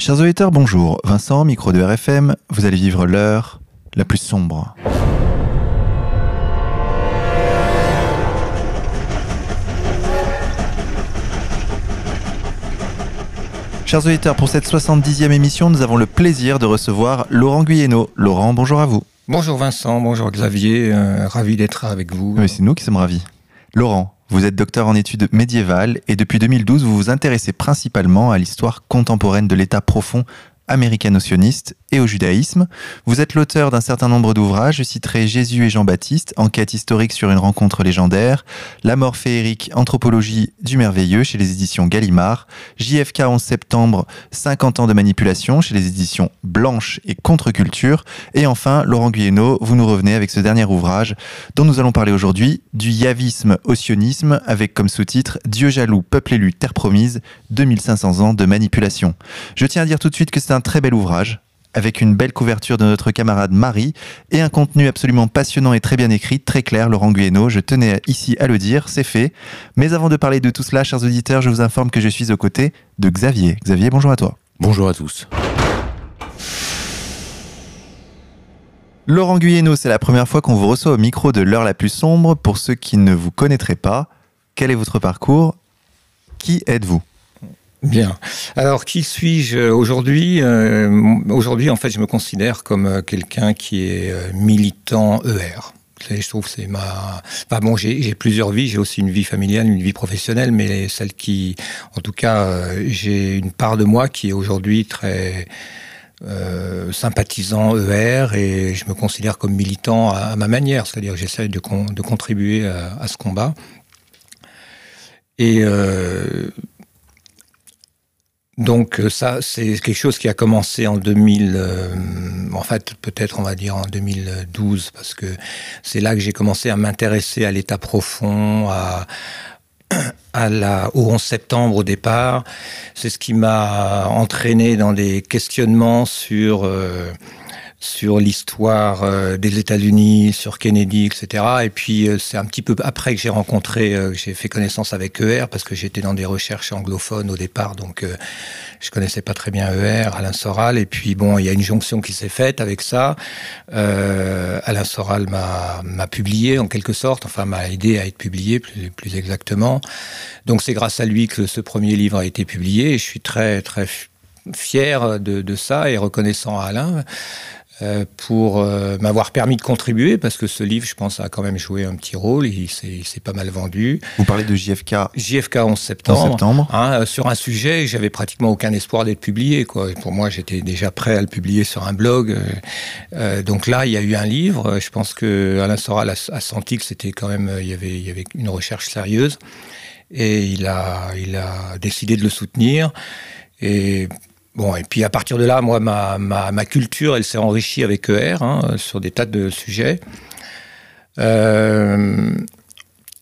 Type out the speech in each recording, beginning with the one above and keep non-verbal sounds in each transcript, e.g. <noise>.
Chers auditeurs, bonjour. Vincent, micro de RFM, vous allez vivre l'heure la plus sombre. Chers auditeurs, pour cette 70e émission, nous avons le plaisir de recevoir Laurent Guyeno. Laurent, bonjour à vous. Bonjour Vincent, bonjour Xavier, euh, ravi d'être avec vous. Oui, c'est nous qui sommes ravis. Laurent, vous êtes docteur en études médiévales et depuis 2012, vous vous intéressez principalement à l'histoire contemporaine de l'État profond américano-sioniste et au judaïsme. Vous êtes l'auteur d'un certain nombre d'ouvrages. Je citerai Jésus et Jean-Baptiste, enquête historique sur une rencontre légendaire, La mort féerique, anthropologie du merveilleux chez les éditions Gallimard, JFK 11 septembre, 50 ans de manipulation chez les éditions Blanche et Contre-culture. Et enfin, Laurent Guyeno, vous nous revenez avec ce dernier ouvrage dont nous allons parler aujourd'hui, du yavisme au sionisme, avec comme sous-titre Dieu jaloux, peuple élu, terre promise, 2500 ans de manipulation. Je tiens à dire tout de suite que c'est un très bel ouvrage avec une belle couverture de notre camarade Marie et un contenu absolument passionnant et très bien écrit, très clair, Laurent Guyeno. Je tenais ici à le dire, c'est fait. Mais avant de parler de tout cela, chers auditeurs, je vous informe que je suis aux côtés de Xavier. Xavier, bonjour à toi. Bonjour à tous. Laurent Guyeno, c'est la première fois qu'on vous reçoit au micro de l'heure la plus sombre. Pour ceux qui ne vous connaîtraient pas, quel est votre parcours? Qui êtes-vous? Bien. Alors, qui suis-je aujourd'hui euh, Aujourd'hui, en fait, je me considère comme euh, quelqu'un qui est euh, militant ER. Je trouve c'est ma. Enfin bon, j'ai plusieurs vies. J'ai aussi une vie familiale, une vie professionnelle, mais celle qui, en tout cas, j'ai une part de moi qui est aujourd'hui très euh, sympathisant ER et je me considère comme militant à, ma manière, c'est-à-dire que j'essaie de, de, contribuer à, à, ce combat. Et euh, donc euh, ça, c'est quelque chose qui a commencé en 2000, euh, en fait peut-être on va dire en 2012, parce que c'est là que j'ai commencé à m'intéresser à l'état profond, à, à la, au 11 septembre au départ. C'est ce qui m'a entraîné dans des questionnements sur... Euh, sur l'histoire euh, des États-Unis, sur Kennedy, etc. Et puis euh, c'est un petit peu après que j'ai rencontré, euh, j'ai fait connaissance avec ER parce que j'étais dans des recherches anglophones au départ, donc je connaissais pas très bien ER, Alain Soral. Et puis bon, il y a une jonction qui s'est faite avec ça. Alain Soral m'a publié en quelque sorte, enfin m'a aidé à être publié plus, exactement. Donc c'est grâce à lui que ce premier livre a été publié. Et je suis très très fier de ça et reconnaissant à Alain. Euh, pour euh, m'avoir permis de contribuer, parce que ce livre, je pense, a quand même joué un petit rôle, il s'est pas mal vendu. Vous parlez de JFK JFK 11 septembre, 11 septembre. Hein, euh, sur un sujet, j'avais pratiquement aucun espoir d'être publié. Quoi. pour moi, j'étais déjà prêt à le publier sur un blog. Euh, donc là, il y a eu un livre, je pense que Alain Soral a, a senti que c'était quand même, il y, avait, il y avait une recherche sérieuse, et il a, il a décidé de le soutenir. Et Bon, et puis à partir de là, moi, ma, culture, elle s'est enrichie avec ER sur des tas de sujets. Euh,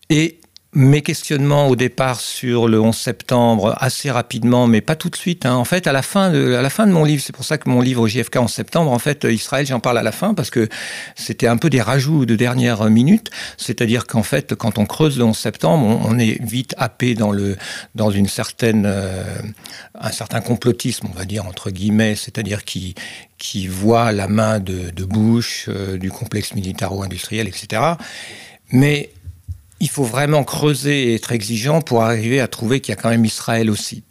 et mes questionnements au départ sur le 11 septembre, assez rapidement, mais pas tout de suite. Hein. En fait, à la fin de, mon livre, c'est pour ça que mon livre JFK 11 septembre, en fait, Israël, j'en parle à la fin parce que c'était un peu des rajouts de dernière minute. C'est-à-dire qu'en fait, quand on creuse le 11 septembre, on, est vite happé dans une certaine, euh, un certain complotisme, on va dire entre guillemets, c'est-à-dire qui, voit la main de, de Bush, euh, du complexe militaro-industriel, etc. Mais il faut vraiment creuser et être exigeant pour arriver à trouver qu'il y a quand même Israël aussi.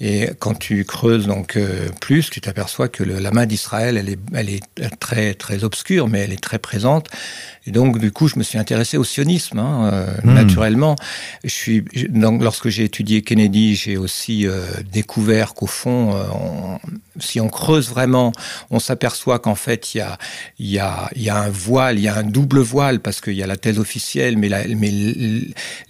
Et quand tu creuses donc euh, plus, tu t'aperçois que la main d'Israël, elle est, elle est très très obscure, mais elle est très présente. Et donc, du coup, je me suis intéressé au sionisme, hein, euh, hmm. naturellement. Je suis, donc, lorsque j'ai étudié Kennedy, j'ai aussi euh, découvert qu'au fond, si on creuse vraiment, on s'aperçoit qu'en fait, il y a, y, a, y a un voile, il y a un double voile, parce qu'il y a la thèse officielle, mais, la, mais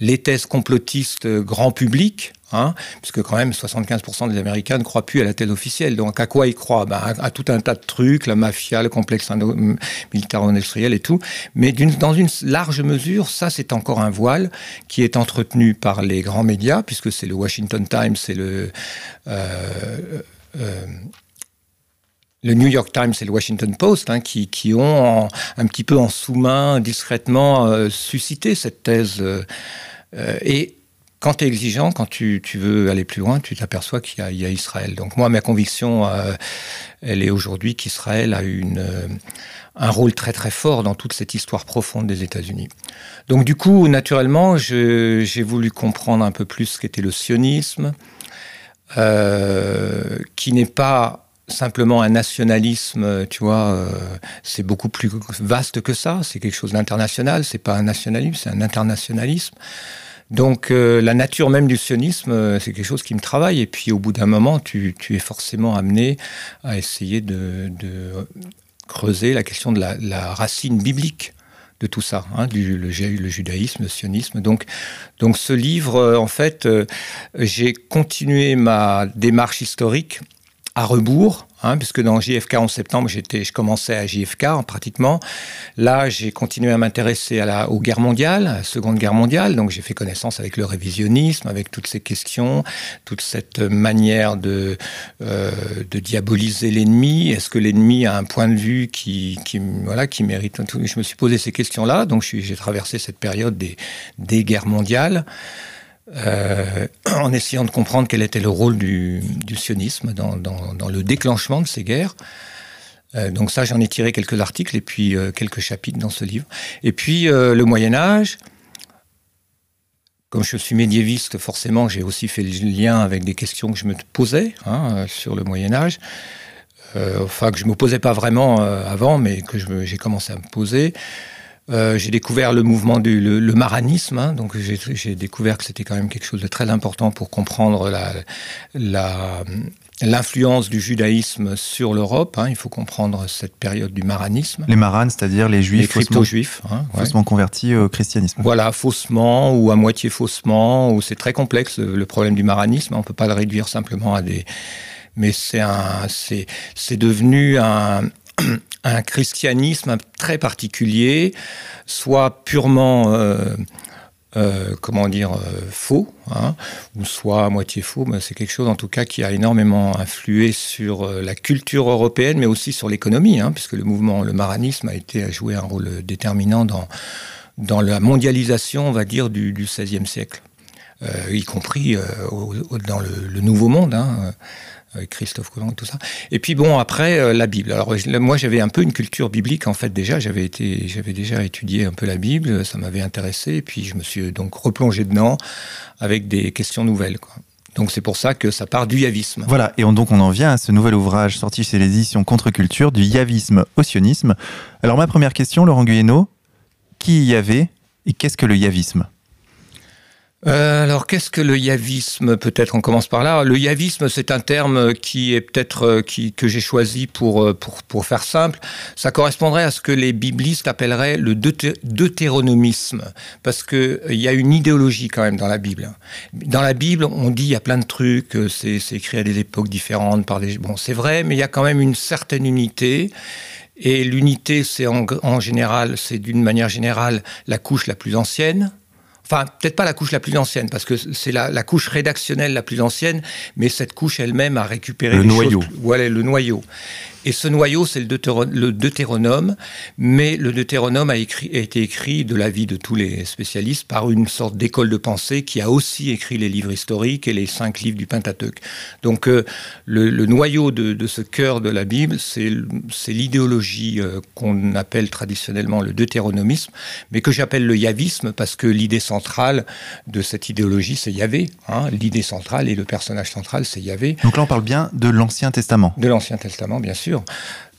les thèses complotistes grand public, Hein, puisque quand même 75% des Américains ne croient plus à la thèse officielle. Donc à quoi ils croient? Ben, à, tout un tas de trucs, la mafia, le complexe militaro-industriel et tout. Mais dans une large mesure, ça c'est encore un voile qui est entretenu par les grands médias, puisque c'est le Washington Times, c'est le... Euh, euh, New York Times et le Washington Post, hein, qui, qui, ont un petit peu en sous-main, discrètement, euh, suscité cette thèse. et quand tu es exigeant, quand tu, veux aller plus loin, tu t'aperçois qu'il y, a Israël. Donc moi, ma conviction, euh, elle est aujourd'hui qu'Israël a une, euh, un rôle très très fort dans toute cette histoire profonde des États-Unis. Donc du coup, naturellement, j'ai voulu comprendre un peu plus ce qu'était le sionisme, euh, qui n'est pas simplement un nationalisme, tu vois, c'est beaucoup plus vaste que ça. C'est quelque chose d'international. C'est pas un nationalisme, c'est un internationalisme. Donc euh, la nature même du sionisme, euh, c'est quelque chose qui me travaille. Et puis au bout d'un moment, tu, es forcément amené à essayer de, creuser la question de la, racine biblique de tout ça, hein, du, le, judaïsme, le sionisme. Donc, ce livre, euh, en fait, j'ai continué ma démarche historique à rebours Hein, puisque dans JFK en septembre, je commençais à JFK pratiquement. Là, j'ai continué à m'intéresser aux guerres mondiales, à la Seconde Guerre mondiale. Donc, j'ai fait connaissance avec le révisionnisme, avec toutes ces questions, toute cette manière de, euh, diaboliser l'ennemi. Est-ce que l'ennemi a un point de vue qui, voilà, qui mérite Je me suis posé ces questions-là. Donc, j'ai traversé cette période des guerres mondiales. Euh, <clears throat> en essayant de comprendre quel était le rôle du, sionisme dans, le déclenchement de ces guerres. Euh, donc ça, j'en ai tiré quelques articles et puis euh, quelques chapitres dans ce livre. Et puis le Moyen Âge, comme je suis médiéviste, forcément, j'ai aussi fait le lien avec des questions que je me posais hein, sur le Moyen Âge. enfin, que je ne me posais pas vraiment avant, mais que j'ai commencé à me poser. Euh, j'ai découvert le mouvement du le, maranisme, hein, donc j'ai découvert que c'était quand même quelque chose de très important pour comprendre la, l'influence du judaïsme sur l'Europe. Hein. il faut comprendre cette période du maranisme. Les maranes, c'est-à-dire les juifs les crypto-juifs, hein, faussement convertis au christianisme. Voilà, faussement ou à moitié faussement, ou c'est très complexe le problème du maranisme. On peut pas le réduire simplement à des mais c'est un, c'est devenu un, <clears throat> un christianisme très particulier, soit purement, euh, euh, comment dire, euh, faux, hein, ou soit à moitié faux, mais c'est quelque chose en tout cas qui a énormément influé sur la culture européenne, mais aussi sur l'économie, hein, puisque le mouvement, le maranisme a été a joué un rôle déterminant dans, dans la mondialisation, on va dire, du, XVIe siècle, y compris dans le, Nouveau Monde. Hein, avec Christophe Colomb et tout ça. Et puis bon, après, euh, la Bible. Alors moi, j'avais un peu une culture biblique, en fait, déjà. J'avais été, j'avais déjà étudié un peu la Bible, ça m'avait intéressé, et puis je me suis donc replongé dedans avec des questions nouvelles. Donc c'est pour ça que ça part du yavisme. Voilà, et donc on en vient à ce nouvel ouvrage sorti chez les éditions Contre-Culture, du yavisme au sionisme. Alors ma première question, Laurent Guyeno, qui y avait et qu'est-ce que le yavisme? Euh, alors, qu'est-ce que le yavisme Peut-être on commence par là. Le yavisme, c'est un terme qui est peut-être euh, qui, que j'ai choisi pour, euh, pour, pour faire simple. Ça correspondrait à ce que les biblistes appelleraient le deutéronomisme, parce qu'il y a une idéologie quand même dans la Bible. Dans la Bible, on dit il y a plein de trucs, c'est écrit à des époques différentes par des bon, c'est vrai, mais il y a quand même une certaine unité. Et l'unité, c'est en général, c'est d'une manière générale la couche la plus ancienne, Enfin, peut-être pas la couche la plus ancienne, parce que c'est la, couche rédactionnelle la plus ancienne, mais cette couche elle-même a récupéré le noyau. voilà, le noyau. Et ce noyau, c'est le, Deutéronome, mais le Deutéronome a, écrit, a été écrit, de l'avis de tous les spécialistes, par une sorte d'école de pensée qui a aussi écrit les livres historiques et les cinq livres du Pentateuque. Donc euh, le, noyau de, ce cœur de la Bible, c'est l'idéologie euh, qu'on appelle traditionnellement le deutéronomisme, mais que j'appelle le yavisme parce que l'idée centrale de cette idéologie, c'est Yahvé. Hein. L'idée centrale et le personnage central, c'est Yahvé. Donc là, on parle bien de l'Ancien Testament. De l'Ancien Testament, bien sûr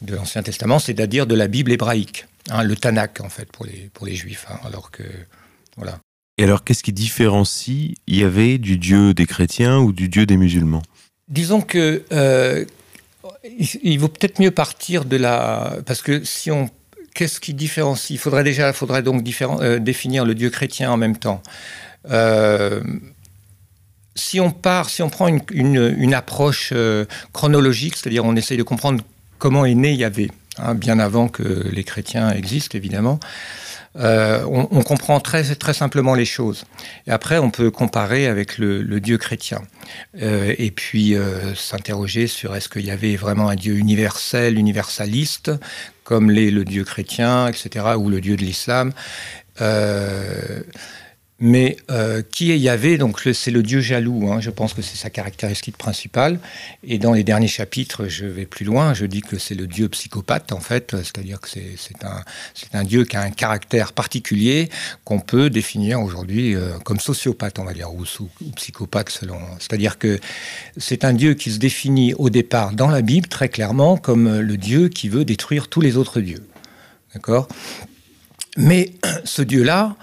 de l'Ancien Testament, c'est-à-dire de la Bible hébraïque, hein, le Tanakh en fait pour les, pour les Juifs. Hein, alors que voilà. Et alors, qu'est-ce qui différencie Yahvé du Dieu des chrétiens ou du Dieu des musulmans? Disons que euh, il vaut peut-être mieux partir de la parce que si on qu'est-ce qui différencie? Il faudrait déjà, faudrait donc euh, définir le Dieu chrétien en même temps. Euh, si on part, si on prend une, approche chronologique, c'est-à-dire on essaye de comprendre comment est né Yahvé, hein, bien avant que les chrétiens existent évidemment. Euh, on, comprend très, très simplement les choses. Et après, on peut comparer avec le, Dieu chrétien. Euh, et puis euh, s'interroger sur est-ce qu'il y avait vraiment un Dieu universel, universaliste, comme l'est le Dieu chrétien, etc., ou le Dieu de l'islam. Mais euh, qui est Yahvé Donc c'est le Dieu jaloux. Hein. Je pense que c'est sa caractéristique principale. Et dans les derniers chapitres, je vais plus loin. Je dis que c'est le Dieu psychopathe en fait. C'est-à-dire que c'est un, Dieu qui a un caractère particulier qu'on peut définir aujourd'hui euh, comme sociopathe, on va dire, ou, ou psychopathe selon. C'est-à-dire que c'est un Dieu qui se définit au départ dans la Bible très clairement comme le Dieu qui veut détruire tous les autres dieux. D'accord? Mais <clears throat> ce Dieu-là,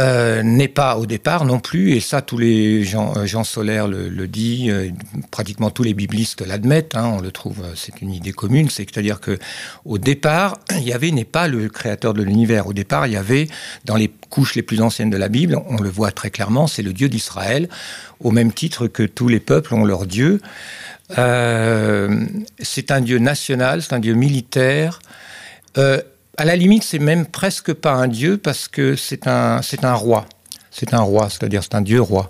euh, n'est pas au départ non plus, et ça tous les gens, euh, Jean Solaire le, dit, euh, pratiquement tous les biblistes l'admettent, hein, on le trouve, c'est une idée commune, c'est-à-dire que au départ, Yahvé n'est pas le créateur de l'univers. Au départ, il y avait dans les couches les plus anciennes de la Bible, on le voit très clairement, c'est le Dieu d'Israël, au même titre que tous les peuples ont leur Dieu. c'est un Dieu national, c'est un Dieu militaire. Euh, à la limite, c'est même presque pas un dieu parce que c'est un, c'est un roi. C'est un roi, c'est-à-dire c'est un dieu roi,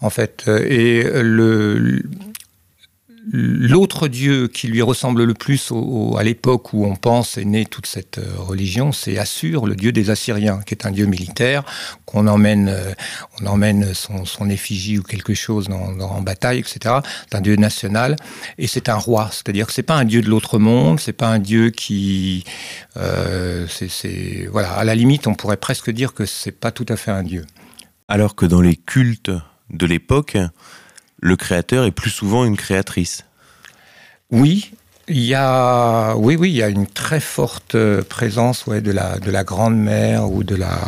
en fait. Et le, L'autre dieu qui lui ressemble le plus à l'époque où on pense est née toute cette euh, religion, c'est Assur, le dieu des Assyriens, qui est un dieu militaire qu'on emmène, euh, on emmène son, effigie ou quelque chose en bataille, etc. C'est un dieu national et c'est un roi, c'est-à-dire que c'est pas un dieu de l'autre monde, c'est pas un dieu qui, euh, c'est, voilà, à la limite, on pourrait presque dire que c'est pas tout à fait un dieu. Alors que dans les cultes de l'époque, le créateur est plus souvent une créatrice. Oui, il y a, oui, oui, il y a une très forte euh, présence ouais, de la, de la grande mère ou de la,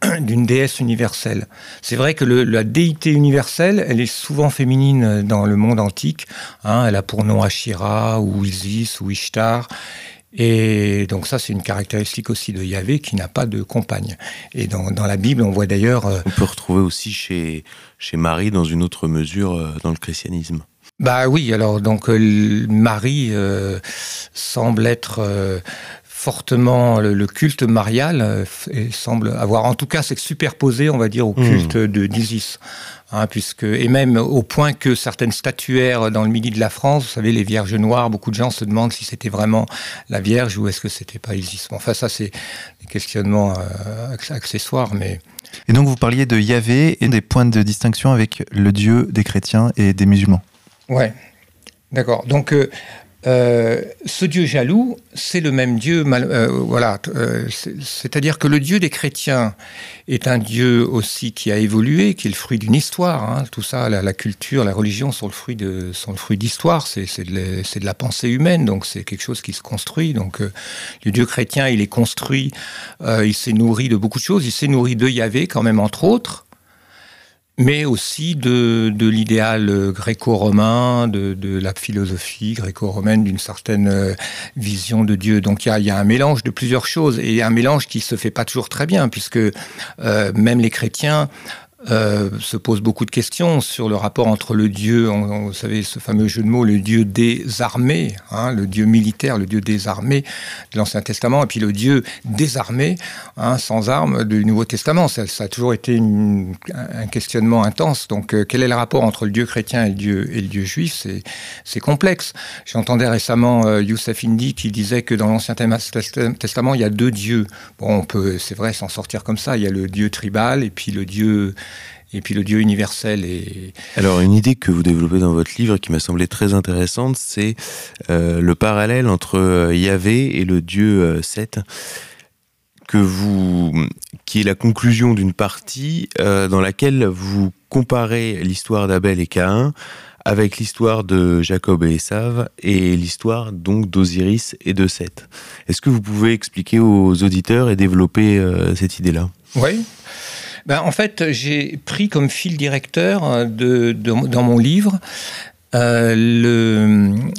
<clears throat> d'une déesse universelle. C'est vrai que la déité universelle, elle est souvent féminine dans le monde antique. Hein, elle a pour nom Ashira ou Isis ou Ishtar. Et donc ça, c'est une caractéristique aussi de Yahvé qui n'a pas de compagne. Et dans, dans la Bible, on voit d'ailleurs... Euh, on peut retrouver aussi chez, chez Marie, dans une autre mesure, euh, dans le christianisme. Bah oui, alors donc euh, Marie semble être fortement le, culte marial et semble avoir en tout cas c'est superposé on va dire au hmm. culte de d'Isis Hein, puisque, et même au point que certaines statuaires dans le midi de la France, vous savez, les Vierges noires, beaucoup de gens se demandent si c'était vraiment la Vierge ou est-ce que c'était pas Isis. enfin, ça, c'est des questionnements euh, accessoires, mais. Et donc, vous parliez de Yahvé et des points de distinction avec le Dieu des chrétiens et des musulmans. Ouais, d'accord. Donc, euh, euh, ce Dieu jaloux, c'est le même Dieu. Euh, voilà, euh, c'est-à-dire que le Dieu des chrétiens est un Dieu aussi qui a évolué, qui est le fruit d'une histoire. Hein. Tout ça, la, culture, la religion sont le fruit de, sont fruit d'histoire. C'est de, de, la pensée humaine, donc c'est quelque chose qui se construit. Donc le Dieu chrétien, il est construit, il s'est nourri de beaucoup de choses. Il s'est nourri de Yahvé quand même entre autres mais aussi de, de l'idéal gréco-romain, de, de, la philosophie gréco-romaine, d'une certaine euh, vision de Dieu. Donc il y a, y a, un mélange de plusieurs choses, et un mélange qui se fait pas toujours très bien, puisque euh, même les chrétiens euh, se pose beaucoup de questions sur le rapport entre le Dieu, vous savez, ce fameux jeu de mots, le Dieu des armées, hein, le Dieu militaire, le Dieu des armées de l'Ancien Testament, et puis le Dieu des armées, hein, sans armes, du Nouveau Testament. Ça, a toujours été un questionnement intense. Donc, euh, quel est le rapport entre le Dieu chrétien et le Dieu, et le Dieu juif? C'est complexe. J'entendais récemment euh, Youssef Indy qui disait que dans l'Ancien Testament, il y a deux dieux. Bon, on peut, c'est vrai, s'en sortir comme ça. Il y a le Dieu tribal et puis le Dieu et puis le Dieu universel. Et... Alors une idée que vous développez dans votre livre qui m'a semblé très intéressante, c'est euh, le parallèle entre euh, Yahvé et le Dieu euh, Seth que vous, qui est la conclusion d'une partie dans laquelle vous comparez l'histoire d'Abel et Caïn avec l'histoire de Jacob et Esav et l'histoire donc d'Osiris et de Seth. Est-ce que vous pouvez expliquer aux auditeurs et développer cette idée-là? Oui. Ben, en fait, j'ai pris comme fil directeur euh, dans mon livre euh,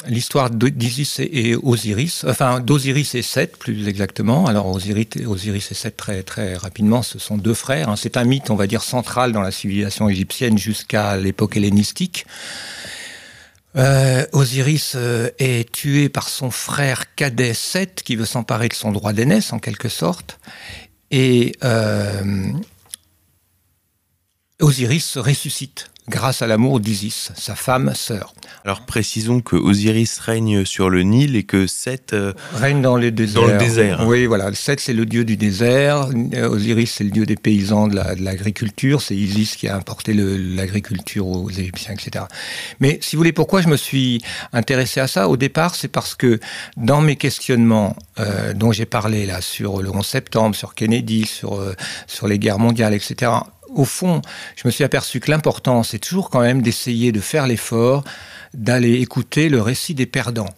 l'histoire d'Isis et Osiris, enfin d'Osiris et Seth plus exactement. Alors Osiris, Osiris et Seth très très rapidement, ce sont deux frères. Hein. C'est un mythe, on va dire central dans la civilisation égyptienne jusqu'à l'époque hellénistique. Euh, Osiris est tué par son frère cadet Seth qui veut s'emparer de son droit d'aînesse en quelque sorte. Et Osiris ressuscite grâce à l'amour d'Isis, sa femme sœur. Alors précisons que Osiris règne sur le Nil et que Seth euh, règne dans, les déserts. dans le désert. Oui, voilà. Seth c'est le dieu du désert, euh, Osiris c'est le dieu des paysans, de l'agriculture, c'est Isis qui a importé l'agriculture aux Égyptiens, etc. Mais si vous voulez, pourquoi je me suis intéressé à ça? Au départ, c'est parce que dans mes questionnements euh, dont j'ai parlé là sur le 11 septembre, sur Kennedy, sur, sur les guerres mondiales, etc., au fond, je me suis aperçu que l'important, c'est toujours quand même d'essayer de faire l'effort d'aller écouter le récit des perdants.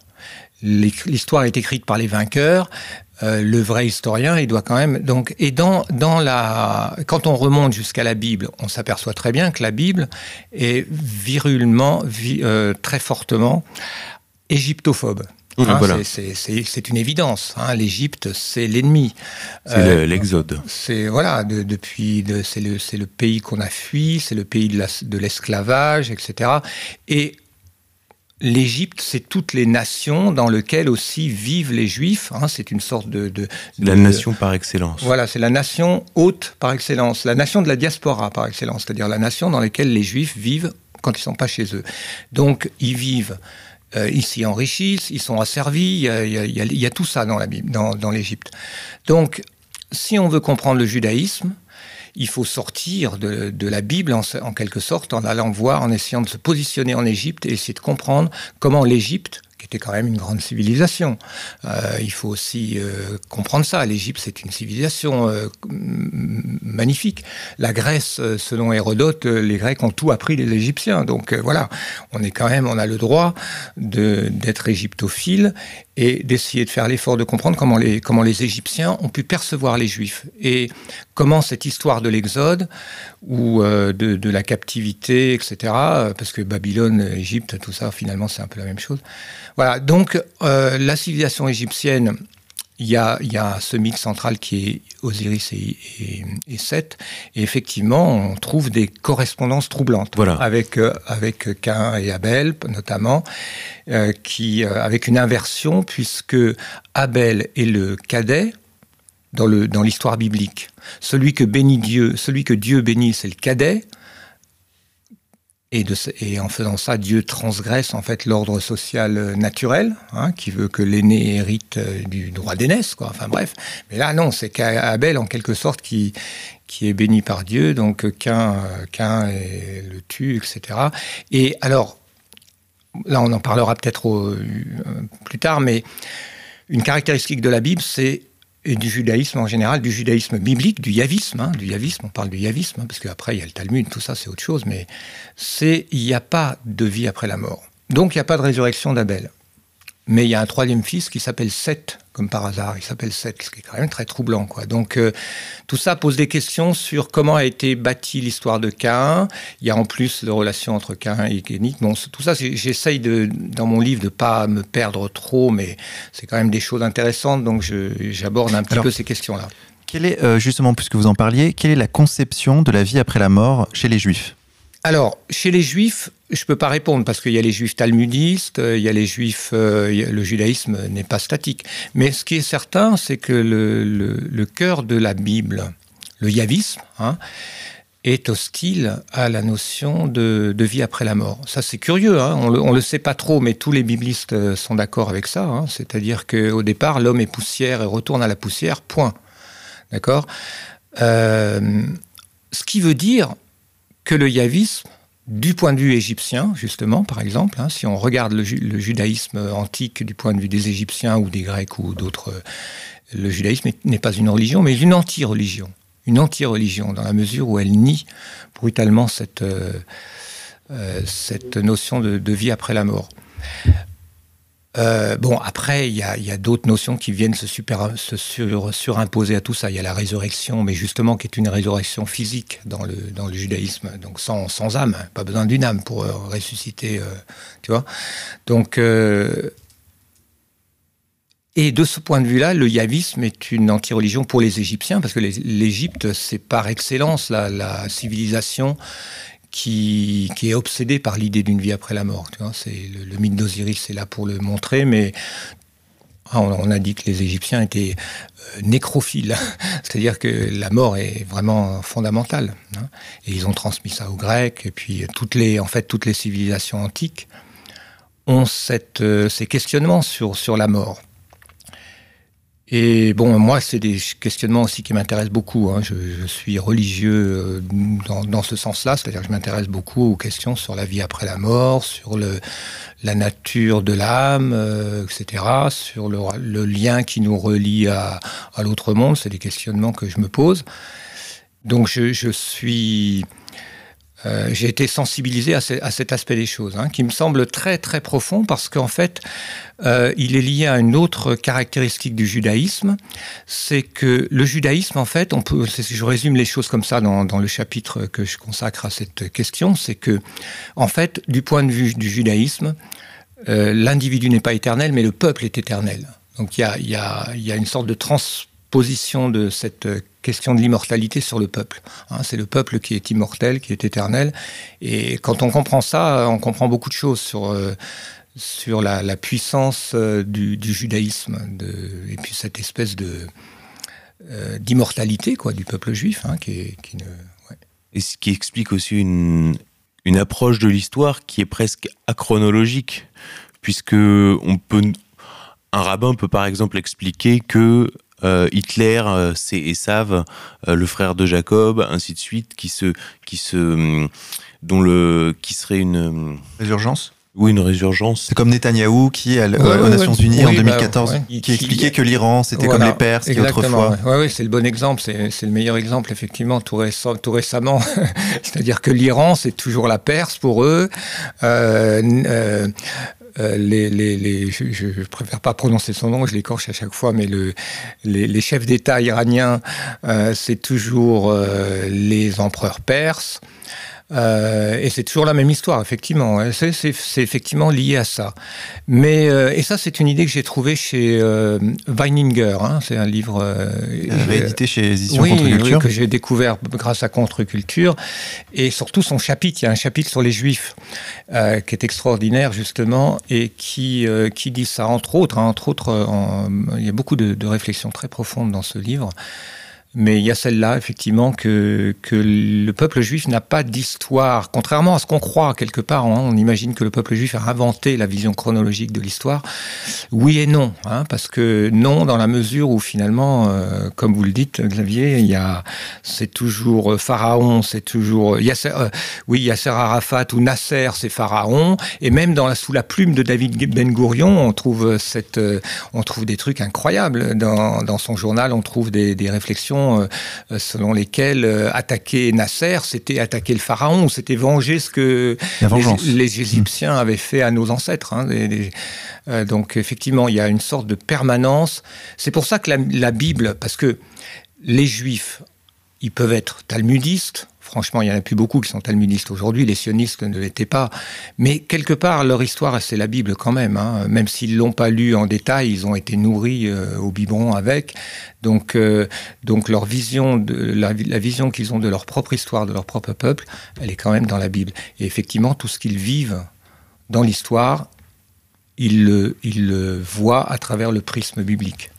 L'histoire est écrite par les vainqueurs. Euh, le vrai historien, il doit quand même donc et dans dans la quand on remonte jusqu'à la Bible, on s'aperçoit très bien que la Bible est virulement, euh, très fortement égyptophobe. Hein, c'est une évidence. Hein. L'Égypte, c'est l'ennemi. C'est euh, l'Exode. c'est voilà, depuis, c'est le, le, pays qu'on a fui, c'est le pays de l'esclavage, etc. Et l'Égypte, c'est toutes les nations dans lesquelles aussi vivent les Juifs. Hein. c'est une sorte de, de, la nation par excellence. Voilà, c'est la nation haute par excellence, la nation de la diaspora par excellence, c'est-à-dire la nation dans laquelle les Juifs vivent quand ils sont pas chez eux. Donc, ils vivent euh, ils s'y enrichissent, ils sont asservis, il y a, il y a, tout ça dans l'Égypte. Donc, si on veut comprendre le judaïsme, il faut sortir de, de la Bible en, en, quelque sorte, en allant voir, en essayant de se positionner en Égypte et essayer de comprendre comment l'Égypte, qui était quand même une grande civilisation. Euh, il faut aussi euh, comprendre ça. L'Égypte, c'est une civilisation euh, magnifique. La Grèce, selon Hérodote, les Grecs ont tout appris des Égyptiens. Donc voilà, on est quand même, on a le droit d'être égyptophile et d'essayer de faire l'effort de comprendre comment les, comment les Égyptiens ont pu percevoir les Juifs et comment cette histoire de l'Exode ou de, de, la captivité, etc., parce que Babylone, Égypte, tout ça, finalement, c'est un peu la même chose. Voilà, donc euh, la civilisation égyptienne, il y, a, y a, ce mythe central qui est Osiris et, et, Seth, et effectivement, on trouve des correspondances troublantes voilà. avec, euh, avec Cain et Abel, notamment, euh, qui, avec une inversion, puisque Abel est le cadet dans l'histoire dans biblique. Celui que bénit Dieu, celui que Dieu bénit, c'est le cadet, et, en faisant ça, Dieu transgresse en fait l'ordre social euh, naturel, hein, qui veut que l'aîné hérite euh, du droit d'aînesse. Enfin bref. Mais là, non, c'est Abel en quelque sorte qui qui est béni par Dieu, donc qu'un qu'un le tue, etc. Et alors, là, on en parlera peut-être euh, plus tard, mais une caractéristique de la Bible, c'est et du judaïsme en général, du judaïsme biblique, du yavisme, hein, du yavisme, on parle du yavisme, hein, parce qu'après il y a le Talmud, tout ça c'est autre chose, mais c'est il n'y a pas de vie après la mort. Donc il n'y a pas de résurrection d'Abel. Mais il y a un troisième fils qui s'appelle Seth, comme par hasard. Il s'appelle Seth, ce qui est quand même très troublant. Quoi. Donc euh, tout ça pose des questions sur comment a été bâtie l'histoire de Cain. Il y a en plus la relation entre Cain et Kénit. Bon, tout ça, j'essaye de, dans mon livre de pas me perdre trop, mais c'est quand même des choses intéressantes. Donc j'aborde un petit peu ces questions-là. Quelle est, euh, justement, puisque vous en parliez, quelle est la conception de la vie après la mort chez les Juifs? Alors, chez les juifs, je ne peux pas répondre parce qu'il y a les juifs talmudistes, il y a les juifs, euh, le judaïsme n'est pas statique. Mais ce qui est certain, c'est que le, cœur de la Bible, le yavisme, hein, est hostile à la notion de, vie après la mort. Ça, c'est curieux, hein. on ne le, sait pas trop, mais tous les biblistes euh, sont d'accord avec ça. Hein. C'est-à-dire qu'au départ, l'homme est poussière et retourne à la poussière, point. D'accord? Euh, Ce qui veut dire que le yavisme, du point de vue égyptien, justement, par exemple, hein, si on regarde le, judaïsme antique du point de vue des Égyptiens ou des Grecs ou d'autres, euh, le judaïsme n'est pas une religion, mais une anti-religion. Une anti-religion, dans la mesure où elle nie brutalement cette, euh, euh, notion de, vie après la mort. Euh, bon, après, il y a, d'autres notions qui viennent se, surimposer à tout ça. Il y a la résurrection, mais justement, qui est une résurrection physique dans le, judaïsme, donc sans, âme, pas besoin d'une âme pour euh, ressusciter, euh, tu vois. Donc, et de ce point de vue-là, le yavisme est une anti-religion pour les Égyptiens, parce que l'Égypte, c'est par excellence la civilisation qui, est obsédé par l'idée d'une vie après la mort. c'est le, mythe d'Osiris, c'est là pour le montrer, mais Ah, on, a dit que les Égyptiens étaient euh, nécrophiles, <laughs> c'est-à-dire que la mort est vraiment fondamentale. Hein. Et ils ont transmis ça aux Grecs, et puis toutes les, en fait, toutes les civilisations antiques ont cette, euh, ces questionnements sur, sur la mort. Et bon, moi, c'est des questionnements aussi qui m'intéressent beaucoup. Hein. Je, suis religieux euh, dans, ce sens-là, c'est-à-dire que je m'intéresse beaucoup aux questions sur la vie après la mort, sur la nature de l'âme, euh, etc., sur le, lien qui nous relie à, l'autre monde. C'est des questionnements que je me pose. Donc, je suis euh, j'ai été sensibilisé à, cet aspect des choses, hein, qui me semble très très profond parce qu'en fait, euh, il est lié à une autre caractéristique du judaïsme, c'est que le judaïsme, en fait, je résume les choses comme ça dans, le chapitre que je consacre à cette question, c'est que, en fait, du point de vue du judaïsme, euh, l'individu n'est pas éternel, mais le peuple est éternel. Donc il y, a, y a, une sorte de transposition de cette question de l'immortalité sur le peuple. Hein, c'est le peuple qui est immortel, qui est éternel. Et quand on comprend ça, on comprend beaucoup de choses sur, euh, sur la, puissance euh, du, judaïsme et puis cette espèce de euh, d'immortalité quoi du peuple juif hein, qui, Et ce qui explique aussi une, une approche de l'histoire qui est presque achronologique, puisque on peut un rabbin peut par exemple expliquer que Hitler, euh, c'est Esav, euh, le frère de Jacob, ainsi de suite, qui se, qui se, hum, dont le, qui serait une résurgence. Oui, une résurgence. C'est comme Netanyahou qui, aux Nations Unies en 2014, bah, qui, expliquait que l'Iran, c'était comme les Perses autrefois. Oui, ouais, c'est le bon exemple, c'est le meilleur exemple, effectivement, tout, récem tout récemment. <laughs> C'est-à-dire que l'Iran, c'est toujours la Perse pour eux. Euh, euh, les, les, les, je ne préfère pas prononcer son nom, je l'écorche à chaque fois, mais le, les, chefs d'État iraniens, euh, c'est toujours euh, les empereurs perses. Euh, et c'est toujours la même histoire, effectivement. C'est effectivement lié à ça. Mais euh, et ça, c'est une idée que j'ai trouvée chez euh, Weininger. Hein, c'est un livre réédité chez Éditions oui, Contre-Culture que j'ai découvert grâce à Contre-Culture. Et surtout son chapitre. Il y a un chapitre sur les Juifs qui est extraordinaire justement et qui qui dit ça entre autres. Hein, entre autres, il y a beaucoup de, de réflexions très profondes dans ce livre. Mais il y a celle-là, effectivement, que, le peuple juif n'a pas d'histoire. Contrairement à ce qu'on croit quelque part, hein, on imagine que le peuple juif a inventé la vision chronologique de l'histoire. Oui et non, hein, parce que non, dans la mesure où finalement, euh, comme vous le dites, Xavier, il y a, c'est toujours Pharaon, c'est toujours Yasser, euh, oui, Yasser Arafat ou Nasser, c'est Pharaon, et même sous la plume de David Ben Gourion, on trouve euh, on trouve des trucs incroyables dans, son journal, on trouve des réflexions euh, selon lesquelles euh, attaquer Nasser, c'était attaquer le pharaon, c'était venger ce que les, Égyptiens avaient fait à nos ancêtres. Hein, euh, donc effectivement, il y a une sorte de permanence. C'est pour ça que la Bible, parce que les Juifs, ils peuvent être talmudistes, Franchement, il n'y en a plus beaucoup qui sont talmudistes aujourd'hui. Les sionistes ne l'étaient pas. Mais quelque part, leur histoire, c'est la Bible quand même. Hein. Même s'ils l'ont pas lu en détail, ils ont été nourris euh, au biberon avec. Donc, euh, donc leur vision, la, vision qu'ils ont de leur propre histoire, de leur propre peuple, elle est quand même dans la Bible. Et effectivement, tout ce qu'ils vivent dans l'histoire, ils le, ils le voient à travers le prisme biblique.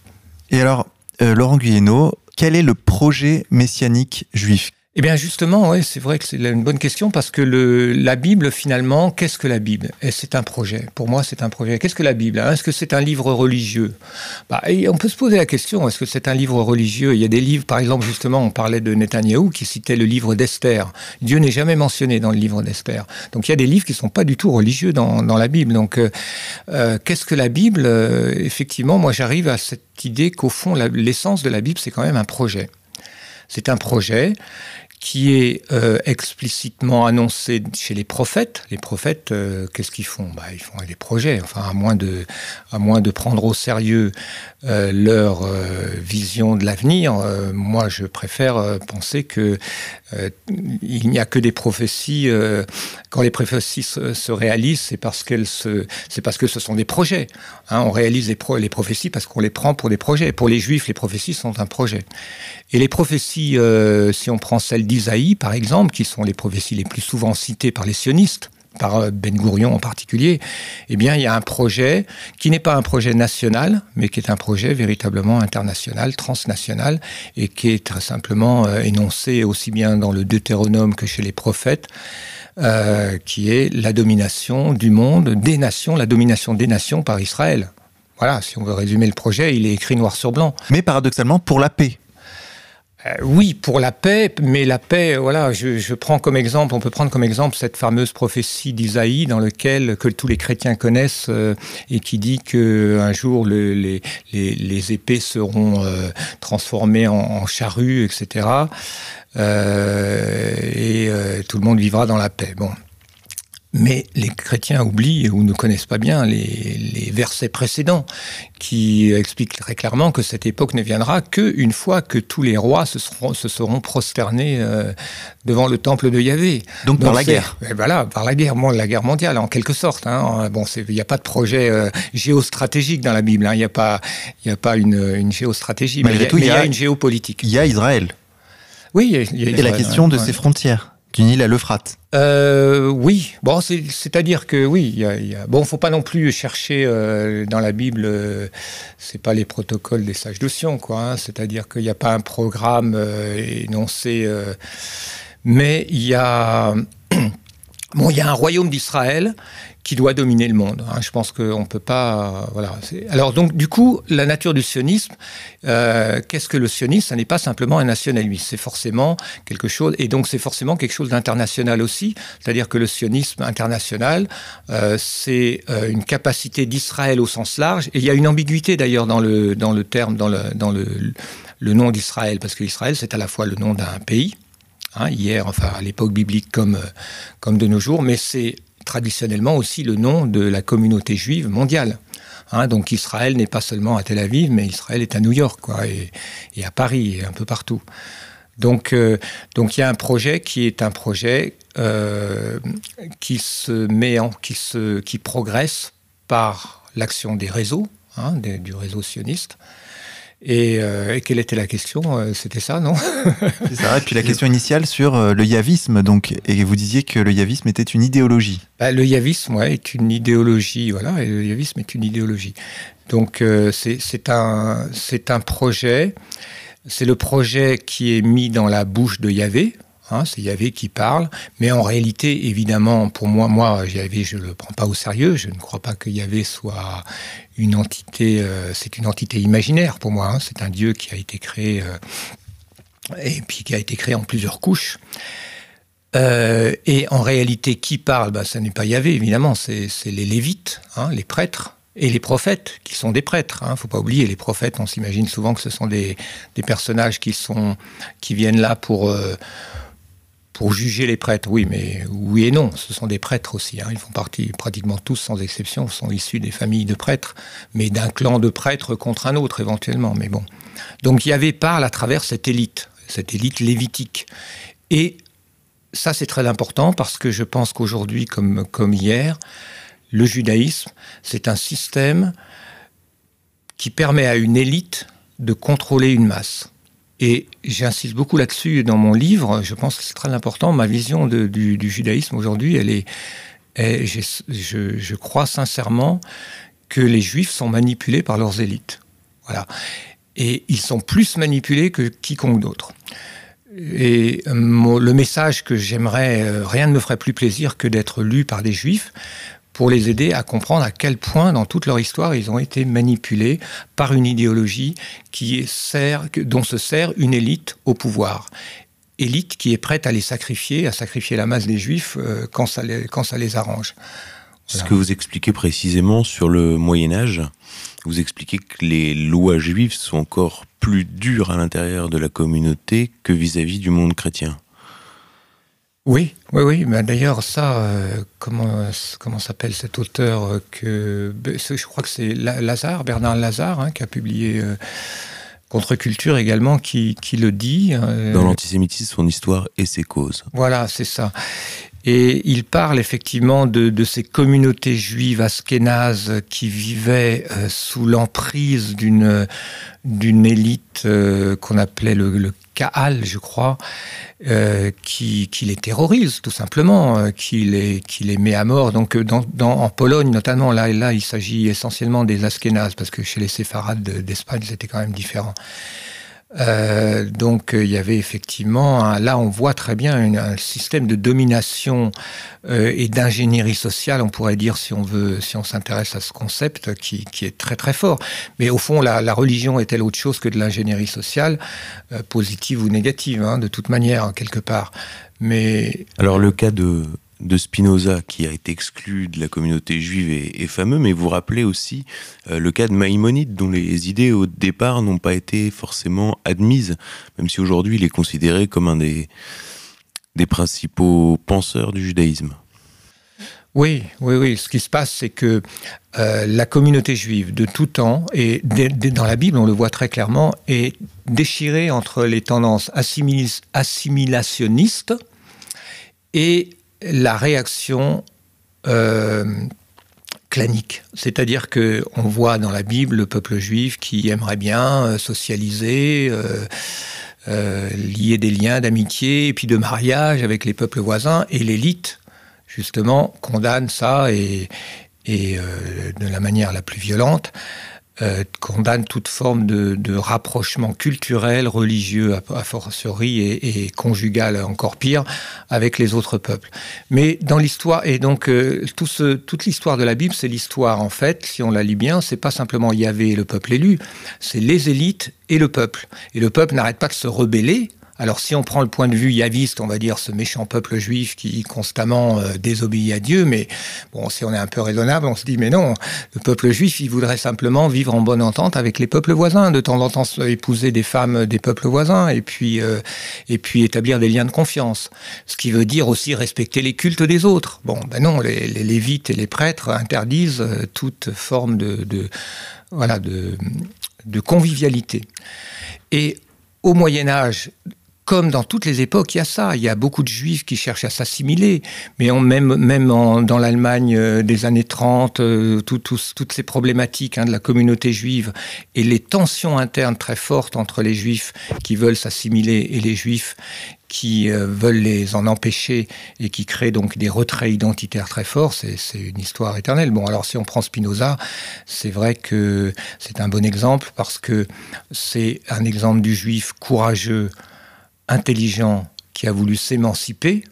Et alors, euh, Laurent Guyeno, quel est le projet messianique juif? Eh bien justement, ouais, c'est vrai que c'est une bonne question parce que la Bible, finalement, qu'est-ce que la Bible? Et c'est un projet. Pour moi, c'est un projet. Qu'est-ce que la Bible? Hein? Est-ce que c'est un livre religieux? Bah, On peut se poser la question, est-ce que c'est un livre religieux? Il y a des livres, par exemple, justement, on parlait de Netanyahou qui citait le livre d'Esther. Dieu n'est jamais mentionné dans le livre d'Esther. Donc il y a des livres qui ne sont pas du tout religieux dans, dans la Bible. Donc euh, euh qu'est-ce que la Bible? Euh, Effectivement, moi j'arrive à cette idée qu'au fond, l'essence de la Bible, c'est quand même un projet. C'est un projet qui est euh, explicitement annoncé chez les prophètes. Les prophètes, euh, qu'est-ce qu'ils font? Bah, Ils font des projets, enfin, à moins de, à moins de prendre au sérieux euh, leur vision de l'avenir. moi, je préfère penser que il n'y a que des prophéties. quand les prophéties se, réalisent, c'est parce parce que ce sont des projets. Hein. on réalise les prophéties parce qu'on les prend pour des projets. Pour les Juifs, les prophéties sont un projet. Et les prophéties, si on prend celles d'Isaïe, par exemple, qui sont les prophéties les plus souvent citées par les sionistes, par Ben Gourion en particulier, eh bien, il y a un projet qui n'est pas un projet national, mais qui est un projet véritablement international, transnational, et qui est très simplement énoncé aussi bien dans le Deutéronome que chez les prophètes, qui est la domination du monde, des nations, la domination des nations par Israël. Voilà, si on veut résumer le projet, il est écrit noir sur blanc. Mais paradoxalement, pour la paix. Euh, oui, pour la paix, mais la paix, voilà, je, prends comme exemple, on peut prendre comme exemple cette fameuse prophétie d'Isaïe dans lequel que tous les chrétiens connaissent euh, et qui dit que un jour les, les, épées seront euh, transformées en, en charrues, etc. et tout le monde vivra dans la paix. Bon, mais les chrétiens oublient ou ne connaissent pas bien les, versets précédents qui expliquent très clairement que cette époque ne viendra qu'une fois que tous les rois se seront, se seront prosternés euh, devant le temple de Yahvé. Donc, par la guerre. voilà, par la guerre, la guerre mondiale en quelque sorte. Hein. Bon, il n'y a pas de projet euh, géostratégique dans la Bible. Hein. Il n'y a pas, il a pas une, une géostratégie, mais il y, a une géopolitique. Il y a Israël. Oui, il y a, Israël, Et la question de ses frontières du Nil à l'Euphrate. Euh, oui, bon, c'est-à-dire que oui, il y a, bon, faut pas non plus chercher euh, dans la Bible, euh, c'est pas les protocoles des sages de Sion, quoi. Hein. c'est-à-dire qu'il n'y a pas un programme énoncé, mais il y a, <clears throat> bon, il y a un royaume d'Israël qui doit dominer le monde. Hein. Je pense qu'on ne peut pas. Voilà. Alors, donc, du coup, la nature du sionisme, euh, qu'est-ce que le sionisme? Ce n'est pas simplement un nationalisme, c'est forcément quelque chose, et donc c'est forcément quelque chose d'international aussi. C'est-à-dire que le sionisme international, euh, c'est euh, une capacité d'Israël au sens large, et il y a une ambiguïté d'ailleurs dans le, dans le terme, dans le, dans le, le nom d'Israël, parce que Israël, c'est à la fois le nom d'un pays, hein, hier, enfin à l'époque biblique comme, comme de nos jours, mais c'est traditionnellement aussi le nom de la communauté juive mondiale. Hein, donc Israël n'est pas seulement à Tel Aviv, mais Israël est à New York, et, à Paris, et un peu partout. Donc, euh, donc il y a un projet qui est un projet euh, qui se met en, qui se, qui progresse par l'action des réseaux, hein, du réseau sioniste, euh, et, quelle était la question euh, C'était ça, non <laughs> C'est ça. Et puis la question initiale sur euh, le yavisme, donc, et vous disiez que le yavisme était une idéologie. Bah, le yavisme, ouais, est une idéologie, voilà, et le yavisme est une idéologie. Donc c'est un, un projet, c'est le projet qui est mis dans la bouche de Yahvé, Hein, c'est Yahvé qui parle, mais en réalité, évidemment, pour moi, moi, Yahvé, je ne le prends pas au sérieux. Je ne crois pas que Yahvé soit une entité, euh, c'est une entité imaginaire pour moi. Hein. C'est un Dieu qui a été créé, euh, et puis qui a été créé en plusieurs couches. Euh, et en réalité, qui parle? Bah, Ce n'est pas Yahvé, évidemment, c'est les Lévites, hein, les prêtres, et les prophètes, qui sont des prêtres. Il ne faut pas oublier, les prophètes, on s'imagine souvent que ce sont des, personnages qui, sont, qui viennent là pour pour juger les prêtres, oui, mais oui et non. Ce sont des prêtres aussi. Hein. Ils font partie, pratiquement tous, sans exception, sont issus des familles de prêtres, mais d'un clan de prêtres contre un autre éventuellement. Mais bon. Donc il y avait parle à travers cette élite, cette élite lévitique. Et ça, c'est très important parce que je pense qu'aujourd'hui, comme, comme hier, le judaïsme, c'est un système qui permet à une élite de contrôler une masse. Et j'insiste beaucoup là-dessus dans mon livre. Je pense que c'est très important. Ma vision du, judaïsme aujourd'hui, elle est, je, crois sincèrement que les juifs sont manipulés par leurs élites. Voilà. Et ils sont plus manipulés que quiconque d'autre. Et le message que j'aimerais, euh, rien ne me ferait plus plaisir que d'être lu par des juifs, pour les aider à comprendre à quel point, dans toute leur histoire, ils ont été manipulés par une idéologie qui sert, dont se sert une élite au pouvoir. Élite qui est prête à les sacrifier, à sacrifier la masse des juifs euh, quand, ça les, quand ça les arrange. Ce que vous expliquez précisément sur le Moyen Âge, vous expliquez que les lois juives sont encore plus dures à l'intérieur de la communauté que vis-à-vis -vis du monde chrétien. Oui, oui, oui. Mais d'ailleurs, ça, euh, comment, comment s'appelle cet auteur euh, que je crois que c'est Lazare, Bernard Lazare, hein, qui a publié euh, Contre-culture également, qui, qui, le dit. Dans l'antisémitisme, son histoire et ses causes. Voilà, c'est ça. Et il parle effectivement de, de ces communautés juives askénazes qui vivaient sous l'emprise d'une d'une élite qu'on appelait le, le Kaal, je crois, euh, qui, les terrorise tout simplement, euh, qui, les, met à mort. Donc dans, en Pologne notamment, là, là il s'agit essentiellement des Askénazes, parce que chez les séfarades d'Espagne, c'était quand même différent. Euh, donc euh, il y avait effectivement, là on voit très bien un système de domination euh, et d'ingénierie sociale, on pourrait dire si on veut, si on s'intéresse à ce concept qui, qui, est très très fort. Mais au fond, la, religion est-elle autre chose que de l'ingénierie sociale, positive ou négative, hein, de toute manière quelque part. Mais alors le cas de de Spinoza qui a été exclu de la communauté juive est, fameux, mais vous rappelez aussi euh, le cas de Maïmonide, dont les idées au départ n'ont pas été forcément admises, même si aujourd'hui il est considéré comme un des, des principaux penseurs du judaïsme. Oui, oui, oui. Ce qui se passe, c'est que euh, la communauté juive de tout temps, et dans la Bible, on le voit très clairement, est déchirée entre les tendances assimilationnistes et la réaction euh, clanique. C'est-à-dire que on voit dans la Bible le peuple juif qui aimerait bien euh, socialiser, euh, lier des liens d'amitié et puis de mariage avec les peuples voisins, et l'élite, justement, condamne ça et, et de la manière la plus violente. Euh, condamne toute forme de, rapprochement culturel, religieux, a, fortiori, et, conjugal encore pire, avec les autres peuples. Mais dans l'histoire, et donc euh, toute l'histoire de la Bible, c'est l'histoire, en fait, si on la lit bien, c'est pas simplement Yahvé et le peuple élu, c'est les élites et le peuple. Et le peuple n'arrête pas de se rebeller alors si on prend le point de vue yaviste, on va dire ce méchant peuple juif qui constamment euh, désobéit à Dieu, mais bon, si on est un peu raisonnable, on se dit mais non, le peuple juif, il voudrait simplement vivre en bonne entente avec les peuples voisins, de temps en temps épouser des femmes des peuples voisins et puis euh, et puis établir des liens de confiance. Ce qui veut dire aussi respecter les cultes des autres. Bon, ben non, les, lévites et les prêtres interdisent euh, toute forme de, de voilà de, de convivialité. Et au Moyen Âge, comme dans toutes les époques, il y a ça. Il y a beaucoup de juifs qui cherchent à s'assimiler. Mais même, dans l'Allemagne euh, des années 30, euh, toutes ces problématiques hein, de la communauté juive et les tensions internes très fortes entre les juifs qui veulent s'assimiler et les juifs qui euh, veulent les en empêcher et qui créent donc des retraits identitaires très forts, c'est une histoire éternelle. Bon, alors si on prend Spinoza, c'est vrai que c'est un bon exemple parce que c'est un exemple du juif courageux, intelligent qui a voulu s'émanciper,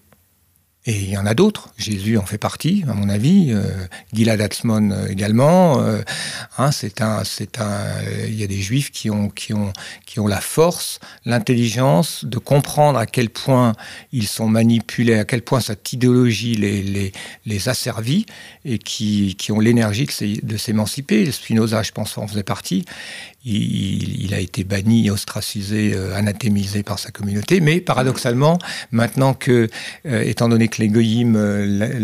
et il y en a d'autres. Jésus en fait partie, à mon avis. Euh, Gilad Atzmon euh, également. Euh, hein, c'est un, c'est un. Il y a des Juifs qui ont, qui ont, qui ont la force, l'intelligence de comprendre à quel point ils sont manipulés, à quel point cette idéologie les, les, asservit et qui, qui ont l'énergie de s'émanciper. Spinoza, je pense, en faisait partie il, a été banni, ostracisé, euh, anathémisé par sa communauté. Mais paradoxalement, maintenant que, euh, étant donné que les goyim euh,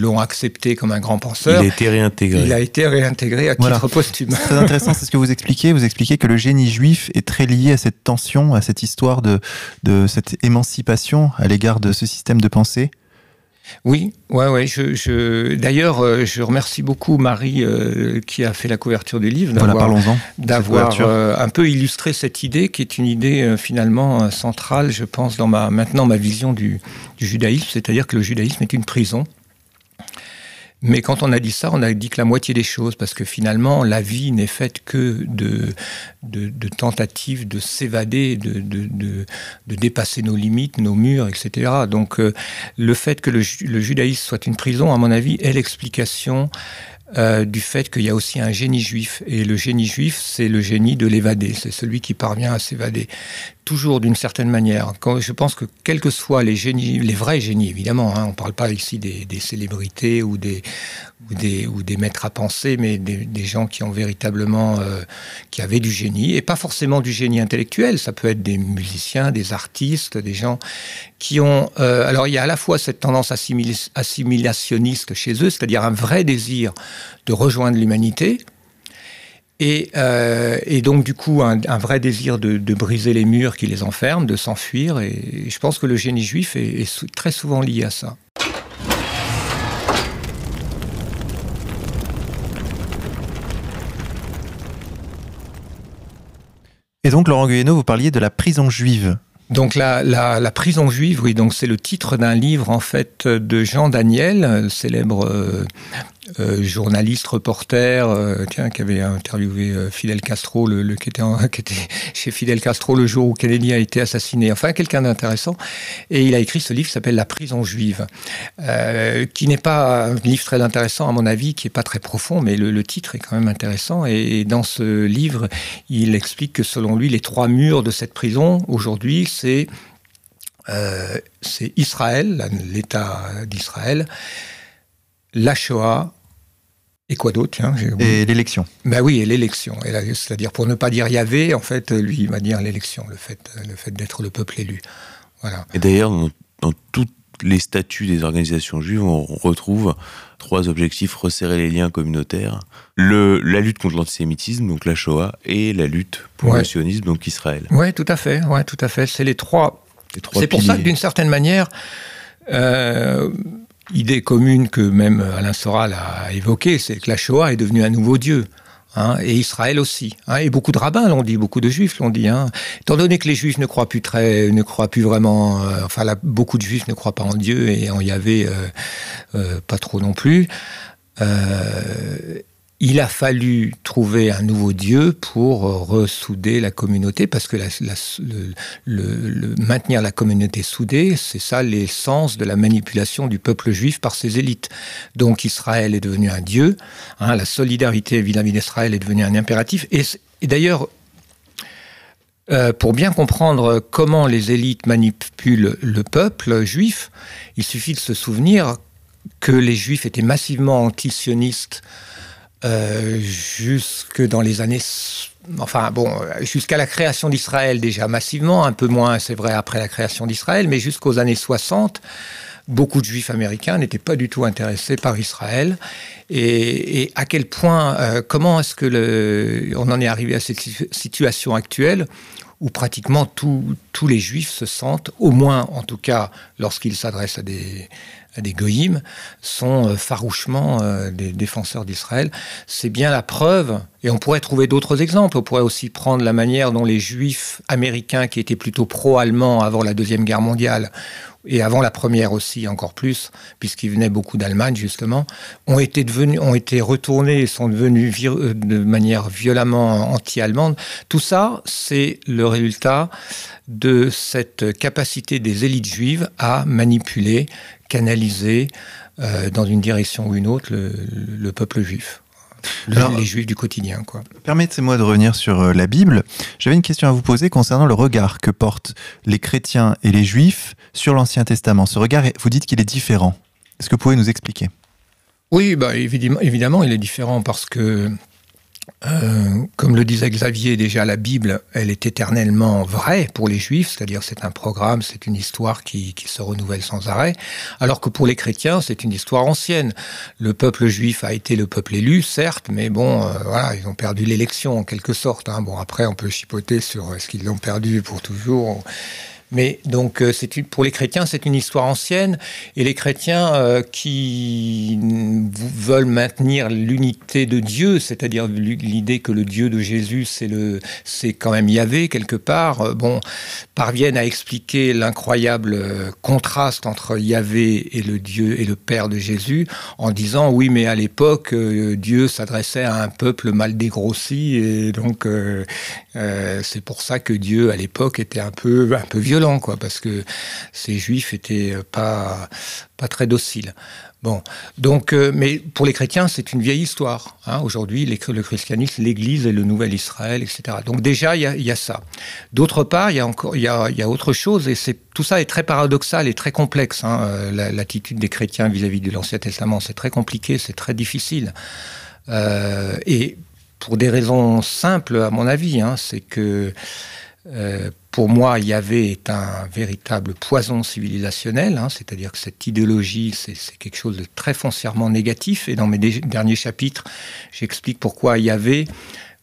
l'ont accepté comme un grand penseur, il a été réintégré. Il a été réintégré à titre posthume. C'est très intéressant, c'est ce que vous expliquez. Vous expliquez que le génie juif est très lié à cette tension, à cette histoire de, de cette émancipation à l'égard de ce système de pensée. Oui, ouais, ouais. Je, D'ailleurs, euh, je remercie beaucoup Marie euh, qui a fait la couverture du livre d'avoir euh, un peu illustré cette idée qui est une idée finalement centrale, je pense, dans ma maintenant ma vision du judaïsme, c'est-à-dire que le judaïsme est une prison mais quand on a dit ça, on a dit que la moitié des choses, parce que finalement, la vie n'est faite que de, de, tentatives de s'évader, de, de, dépasser nos limites, nos murs, etc. Donc euh, le fait que le, judaïsme soit une prison, à mon avis, est l'explication euh, du fait qu'il y a aussi un génie juif. Et le génie juif, c'est le génie de l'évader, c'est celui qui parvient à s'évader. Toujours d'une certaine manière. Quand, je pense que quels que soient les génies, les vrais génies évidemment, hein, on ne parle pas ici des, célébrités ou des, maîtres à penser, mais des, gens qui ont véritablement, euh, qui avaient du génie, et pas forcément du génie intellectuel, ça peut être des musiciens, des artistes, des gens qui ont... Euh, alors il y a à la fois cette tendance assimilationniste chez eux, c'est-à-dire un vrai désir de rejoindre l'humanité, et, euh, donc du coup un, vrai désir de, briser les murs qui les enferment, de s'enfuir, et, je pense que le génie juif est, très souvent lié à ça. Et donc, Laurent Guyeno, vous parliez de la prison juive. Donc la, la, prison juive, oui, donc c'est le titre d'un livre en fait de Jean Daniel, célèbre euh, euh, journaliste, reporter, euh, tiens, qui avait interviewé Fidel Castro, le, <laughs> qui, était chez Fidel Castro le jour où Kennedy a été assassiné. Enfin, quelqu'un d'intéressant. Et il a écrit ce livre qui s'appelle La prison juive, qui n'est pas un livre très intéressant à mon avis, qui est pas très profond, mais le, titre est quand même intéressant. Et, dans ce livre, il explique que selon lui, les trois murs de cette prison aujourd'hui, c'est euh, Israël, l'État d'Israël, la Shoah, et quoi d'autre Et l'élection. Ben oui, et l'élection. C'est-à-dire, pour ne pas dire Yahvé, en fait, lui, il va dire l'élection, le fait, le fait d'être le peuple élu. Voilà. Et d'ailleurs, dans, dans toutes les statuts des organisations juives, on retrouve trois objectifs resserrer les liens communautaires le, la lutte contre l'antisémitisme, donc la Shoah, et la lutte pour le sionisme, donc Israël. Oui, tout à fait. Ouais, tout à fait. C'est les trois. C'est pour ça que d'une certaine manière, euh, idée commune que même Alain Soral a évoquée, c'est que la Shoah est devenue un nouveau dieu. Hein, et Israël aussi. Hein, et beaucoup de rabbins l'ont dit, beaucoup de juifs l'ont dit. Hein. Étant donné que les juifs ne croient plus très, ne croient plus vraiment, euh, enfin beaucoup de juifs ne croient pas en Dieu et en Yahvé euh, euh, pas trop non plus. Il a fallu trouver un nouveau Dieu pour euh, ressouder la communauté, parce que maintenir la communauté soudée, c'est ça l'essence de la manipulation du peuple juif par ses élites. Donc Israël est devenu un Dieu, hein, la solidarité vis-à-vis d'Israël est devenue un impératif, et, d'ailleurs, euh, pour bien comprendre comment les élites manipulent le peuple juif, il suffit de se souvenir que les juifs étaient massivement antisionistes euh, jusque dans les années, enfin bon, jusqu'à la création d'Israël déjà massivement, un peu moins, c'est vrai, après la création d'Israël, mais jusqu'aux années 60, beaucoup de juifs américains n'étaient pas du tout intéressés par Israël. Et, à quel point, euh, comment est-ce que on en est arrivé à cette situation actuelle où pratiquement tous les juifs se sentent, au moins en tout cas lorsqu'ils s'adressent à des, des goïms, sont euh, farouchement euh, des défenseurs d'Israël. C'est bien la preuve, et on pourrait trouver d'autres exemples. On pourrait aussi prendre la manière dont les juifs américains, qui étaient plutôt pro-allemands avant la Deuxième Guerre mondiale, et avant la première aussi encore plus, puisqu'ils venaient beaucoup d'Allemagne justement, ont été devenus, ont été retournés et sont devenus euh, de manière violemment anti-allemande. Tout ça, c'est le résultat de cette capacité des élites juives à manipuler canaliser euh, dans une direction ou une autre le, peuple juif. les juifs du quotidien. Quoi. Permettez-moi de revenir sur euh, la Bible. J'avais une question à vous poser concernant le regard que portent les chrétiens et les juifs sur l'Ancien Testament. Ce regard, vous dites qu'il est différent. Est-ce que vous pouvez nous expliquer? Oui, bah, évidemment, évidemment, il est différent parce que euh, comme le disait Xavier, déjà la Bible, elle est éternellement vraie pour les Juifs, c'est-à-dire c'est un programme, c'est une histoire qui, se renouvelle sans arrêt, alors que pour les chrétiens, c'est une histoire ancienne. Le peuple juif a été le peuple élu, certes, mais bon, euh, voilà, ils ont perdu l'élection en quelque sorte. Hein. Bon, après, on peut chipoter sur est-ce qu'ils l'ont perdu pour toujours. Mais donc, euh, c'est pour les chrétiens, c'est une histoire ancienne, et les chrétiens euh, qui veulent maintenir l'unité de Dieu, c'est-à-dire l'idée que le Dieu de Jésus, c'est le, c'est quand même Yahvé quelque part, euh, bon, parviennent à expliquer l'incroyable contraste entre Yahvé et le Dieu et le Père de Jésus, en disant oui, mais à l'époque, Dieu s'adressait à un peuple mal dégrossi, et donc c'est pour ça que Dieu à l'époque était un peu, un peu violent quoi, parce que ces juifs étaient pas, pas très dociles. Bon, donc, euh, mais pour les chrétiens, c'est une vieille histoire. Hein. Aujourd'hui, le christianisme, l'Église et le nouvel Israël, etc. Donc déjà, il y, a, ça. D'autre part, il y a encore, il y a, autre chose, et c'est tout ça est très paradoxal et très complexe. Hein. Euh, l'attitude des chrétiens vis-à-vis de l'Ancien Testament, c'est très compliqué, c'est très difficile. Euh, et pour des raisons simples, à mon avis, hein, c'est que euh, pour moi, Yahvé est un véritable poison civilisationnel, hein, c'est-à-dire que cette idéologie, c'est quelque chose de très foncièrement négatif. Et dans mes derniers chapitres, j'explique pourquoi Yahvé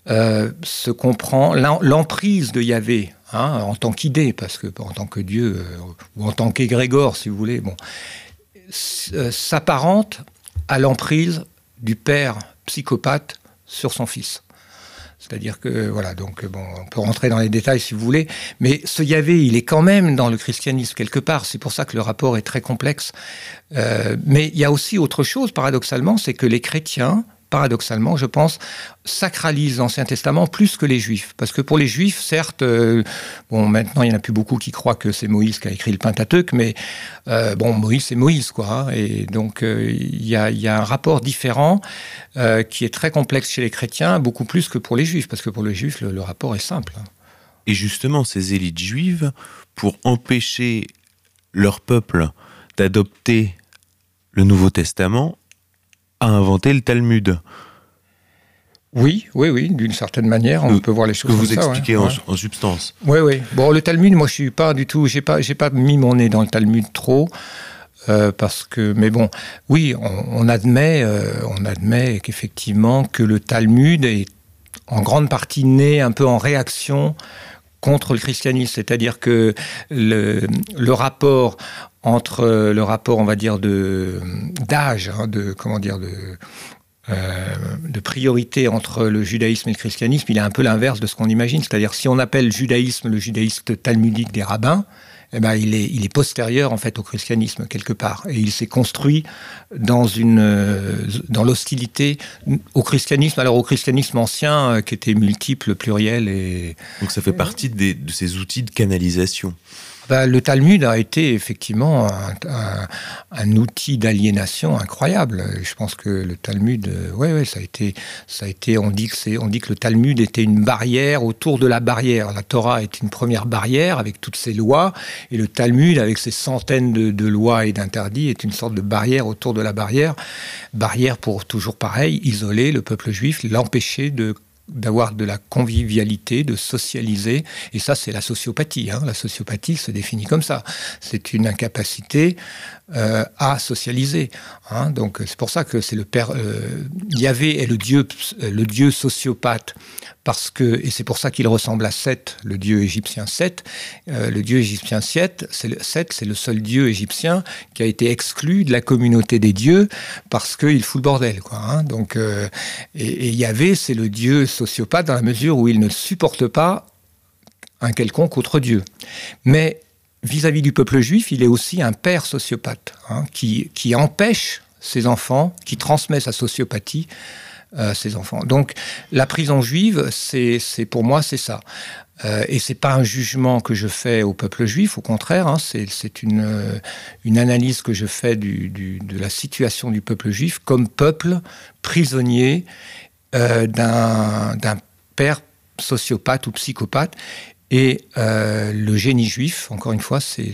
euh, se comprend, l'emprise de Yahvé hein, en tant qu'idée, parce que en tant que Dieu, euh, ou en tant qu'égrégore, si vous voulez, bon, s'apparente à l'emprise du père psychopathe sur son fils. C'est-à-dire que, voilà, donc, bon, on peut rentrer dans les détails si vous voulez, mais ce Yahvé, il est quand même dans le christianisme quelque part. C'est pour ça que le rapport est très complexe. Euh, mais il y a aussi autre chose, paradoxalement, c'est que les chrétiens, paradoxalement, je pense, sacralise l'Ancien Testament plus que les Juifs. Parce que pour les Juifs, certes, euh, bon, maintenant, il n'y en a plus beaucoup qui croient que c'est Moïse qui a écrit le Pentateuque, mais euh, bon, Moïse, c'est Moïse, quoi. Hein. et donc, euh, il y, a, un rapport différent qui est très complexe chez les chrétiens, beaucoup plus que pour les Juifs, parce que pour les Juifs, le, le rapport est simple. Et justement, ces élites juives, pour empêcher leur peuple d'adopter le Nouveau Testament, a inventé le Talmud. Oui, oui, oui, d'une certaine manière, on peut voir les choses. Que vous expliquez en, substance. Oui, oui. Bon, le Talmud, moi, je suis pas du tout, j'ai pas, j'ai pas mis mon nez dans le Talmud trop. Euh, parce que, mais bon, oui, on, admet, euh, on admet qu'effectivement que le Talmud est en grande partie né un peu en réaction contre le christianisme, c'est-à-dire que le, le, rapport entre euh, le rapport, on va dire, de d'âge, hein, de comment dire, de euh, de priorité entre le judaïsme et le christianisme, il est un peu l'inverse de ce qu'on imagine. C'est-à-dire, si on appelle judaïsme le judaïsme talmudique des rabbins, eh ben, il, est, il est postérieur en fait au christianisme quelque part. Et il s'est construit dans, euh, dans l'hostilité au christianisme, alors au christianisme ancien qui était multiple, pluriel. Et... Donc ça fait partie de ces outils de canalisation. Bah, le Talmud a été effectivement un, outil d'aliénation incroyable. Je pense que le Talmud, euh, ouais, ça a été, ça a été. On dit que c'est, on dit que le Talmud était une barrière autour de la barrière. La Torah est une première barrière avec toutes ses lois, et le Talmud, avec ses centaines de, de lois et d'interdits, est une sorte de barrière autour de la barrière. Barrière pour toujours pareil, isoler le peuple juif, l'empêcher de d'avoir de la convivialité, de socialiser. Et ça, c'est la sociopathie. Hein. La sociopathie se définit comme ça. C'est une incapacité euh, à socialiser. Hein. Donc c'est pour ça que c'est le père. Euh, Yahvé est le dieu, le dieu sociopathe parce que et c'est pour ça qu'il ressemble à Seth, le dieu égyptien Seth. Euh, le dieu égyptien Seth, c'est le, Seth, c'est le seul dieu égyptien qui a été exclu de la communauté des dieux parce qu'il fout le bordel. Quoi, hein. Donc euh, et, et Yahvé, c'est le dieu sociopathe dans la mesure où il ne supporte pas un quelconque autre dieu. Mais vis-à-vis du peuple juif, il est aussi un père sociopathe hein, qui, empêche ses enfants, qui transmet sa sociopathie à ses enfants. Donc la prison juive, c'est pour moi, c'est ça. Euh, et c'est pas un jugement que je fais au peuple juif, au contraire, hein, c'est une, une analyse que je fais de la situation du peuple juif comme peuple prisonnier euh, d'un père sociopathe ou psychopathe. Et euh, le génie juif, encore une fois, c'est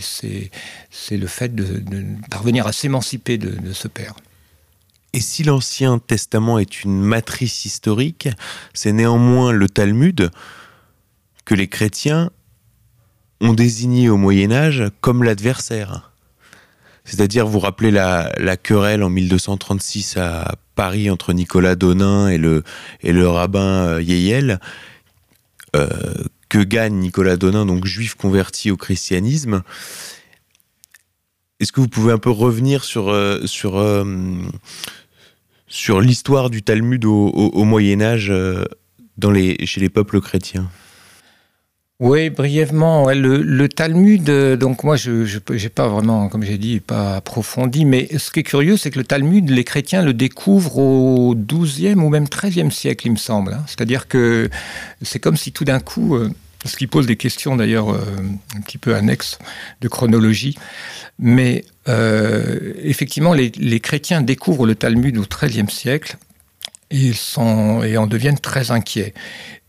le fait de, parvenir à s'émanciper de, ce père. Et si l'Ancien Testament est une matrice historique, c'est néanmoins le Talmud que les chrétiens ont désigné au Moyen Âge comme l'adversaire. C'est-à-dire, vous rappelez la, querelle en 1236 à Paris entre Nicolas Donin et le, rabbin euh, Yeyel, euh, que gagne Nicolas Donin, donc juif converti au christianisme. Est-ce que vous pouvez un peu revenir sur, euh, euh, l'histoire du Talmud au, Moyen Âge euh, chez les peuples chrétiens? Oui, brièvement. le, Talmud, donc moi, je n'ai pas vraiment, comme j'ai dit, pas approfondi, mais ce qui est curieux, c'est que le Talmud, les chrétiens le découvrent au XIIe ou même XIIIe siècle, il me semble. Hein. C'est-à-dire que c'est comme si tout d'un coup, ce qui pose des questions d'ailleurs euh, un petit peu annexes de chronologie. Mais euh, effectivement, les, chrétiens découvrent le Talmud au XIIIe siècle et, sont, et en deviennent très inquiets.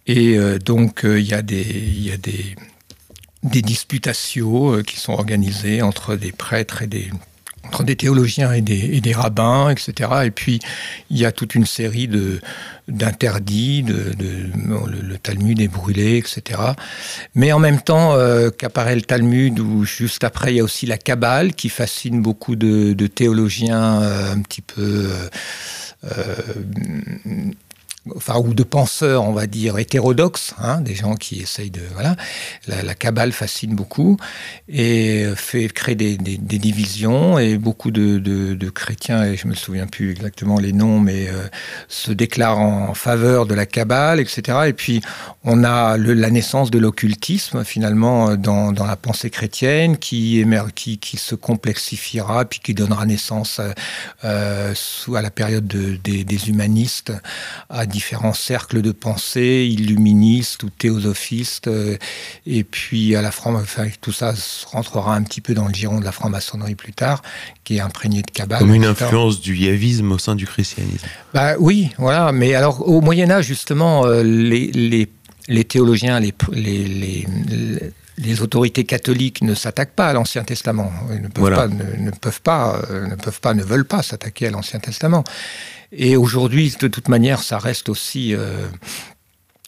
Et euh, donc, il y a des, y a des, des disputations qui sont organisées entre des prêtres et des entre des théologiens et des, rabbins, etc. Et puis, il y a toute une série de, d'interdits, de, le, Talmud est brûlé, etc. Mais en même temps euh, qu'apparaît le Talmud, où juste après, il y a aussi la Kabbale, qui fascine beaucoup de, théologiens euh, un petit peu... Euh, enfin, ou de penseurs, on va dire, hétérodoxes, hein, des gens qui essayent de... Voilà, la, la Kabbale fascine beaucoup et fait créer des, divisions et beaucoup de, chrétiens, et je me souviens plus exactement les noms, mais euh, se déclarent en faveur de la Kabbale, etc. Et puis, on a la naissance de l'occultisme, finalement, dans, la pensée chrétienne, qui, émer, qui, se complexifiera, puis qui donnera naissance euh, sous, à la période de, des, des humanistes à différents cercles de pensée, illuministes ou théosophistes, euh, et puis à la franc enfin, tout ça rentrera un petit peu dans le giron de la franc-maçonnerie plus tard, qui est imprégné de cabale. Comme une influence du yavisme au sein du christianisme. Bah oui, voilà. Mais alors au Moyen Âge justement, euh, les, les, les, théologiens, les, les les autorités catholiques ne s'attaquent pas à l'Ancien Testament. Ils ne peuvent, voilà. pas, ne, ne, peuvent pas, euh, ne peuvent pas, ne veulent pas s'attaquer à l'Ancien Testament. Et aujourd'hui, de toute manière, ça reste aussi, euh,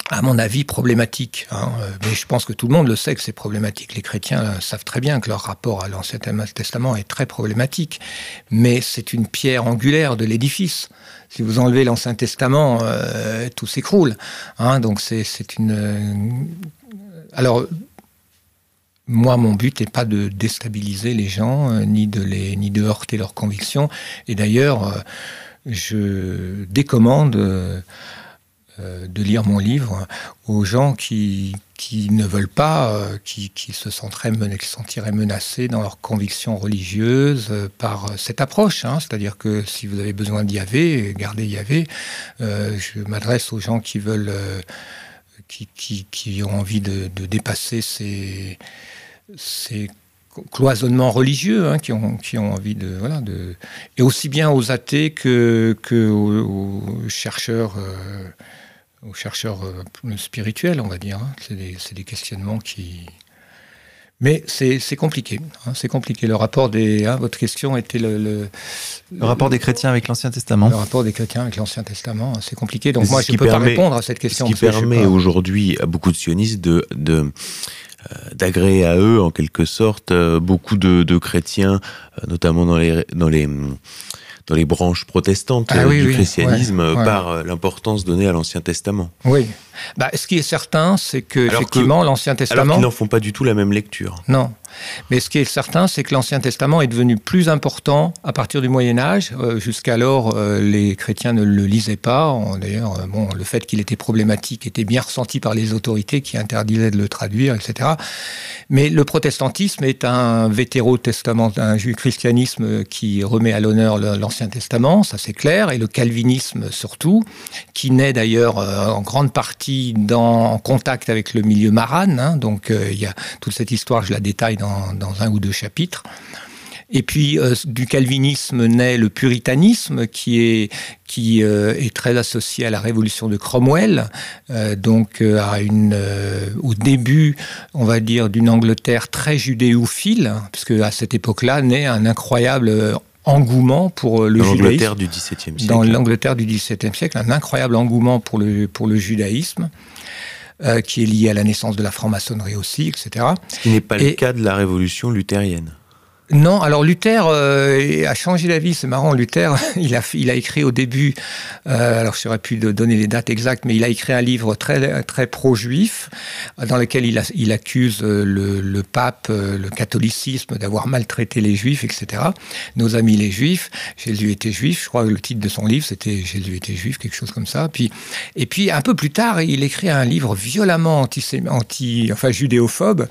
à mon avis, problématique. Hein. Mais je pense que tout le monde le sait que c'est problématique. Les chrétiens savent très bien que leur rapport à l'Ancien Testament est très problématique. Mais c'est une pierre angulaire de l'édifice. Si vous enlevez l'Ancien Testament, euh, tout s'écroule. Hein. Donc c'est une... Alors, moi, mon but n'est pas de déstabiliser les gens, euh, ni, de les, ni de heurter leurs convictions. Et d'ailleurs, euh, je décommande euh, de lire mon livre aux gens qui, qui ne veulent pas, qui, qui, se sentiraient, menacés dans leurs convictions religieuses par cette approche. Hein. C'est-à-dire que si vous avez besoin d'Yahvé, gardez Yahvé. Je m'adresse aux gens qui veulent, qui, qui, qui, ont envie de, de dépasser ces, ces cloisonnements religieux hein, qui, ont, qui ont envie de voilà de et aussi bien aux athées que, que aux, aux chercheurs euh, aux chercheurs euh, spirituels on va dire hein. c'est des, des, questionnements qui mais c'est compliqué hein, c'est compliqué. Le rapport des hein, votre question était le, le, le rapport des chrétiens avec l'ancien testament. Le rapport des chrétiens avec l'ancien testament c'est compliqué. Donc moi je ne peux permet, pas répondre à cette question ce qui permet aujourd'hui à beaucoup de sionistes de, de d'agréer à eux en quelque sorte beaucoup de, de chrétiens notamment dans les dans les dans les branches protestantes ah, oui, du oui, christianisme ouais, ouais. par l'importance donnée à l'Ancien Testament. Oui. Bah, ce qui est certain, c'est que alors effectivement l'Ancien Testament. Alors qu'ils n'en font pas du tout la même lecture. Non. Mais ce qui est certain, c'est que l'Ancien Testament est devenu plus important à partir du Moyen Âge. Euh, Jusqu'alors, euh, les chrétiens ne le lisaient pas. D'ailleurs, euh, bon, le fait qu'il était problématique était bien ressenti par les autorités qui interdisaient de le traduire, etc. Mais le protestantisme est un vétéro-testament, un christianisme qui remet à l'honneur l'Ancien Testament, ça c'est clair, et le calvinisme surtout, qui naît d'ailleurs en grande partie en contact avec le milieu marane. Hein, donc il y a toute cette histoire, je la détaille dans, dans un ou deux chapitres. Et puis euh, du calvinisme naît le puritanisme qui est qui euh, est très associé à la révolution de Cromwell, euh, donc à une au début, on va dire d'une Angleterre très judéophile, puisque à cette époque-là naît un incroyable engouement pour le dans judaïsme du XVIIe siècle. Dans l'Angleterre du XVIIe siècle, un incroyable engouement pour le pour le judaïsme. Euh, qui est lié à la naissance de la franc-maçonnerie aussi, etc. Ce qui n'est pas Et, le cas de la révolution luthérienne. Non, alors Luther euh, a changé d'avis, c'est marrant. Luther, <laughs> il a, écrit au début, euh, alors plus de donner les dates exactes, mais il a écrit un livre très, très pro-juif, dans lequel il, accuse euh, le, pape, euh, le catholicisme d'avoir maltraité les juifs, etc. Nos amis les juifs, Jésus était juif, je crois que le titre de son livre c'était Jésus était juif, quelque chose comme ça. Puis, et puis un peu plus tard, il écrit un livre violemment anti, anti enfin judéophobe,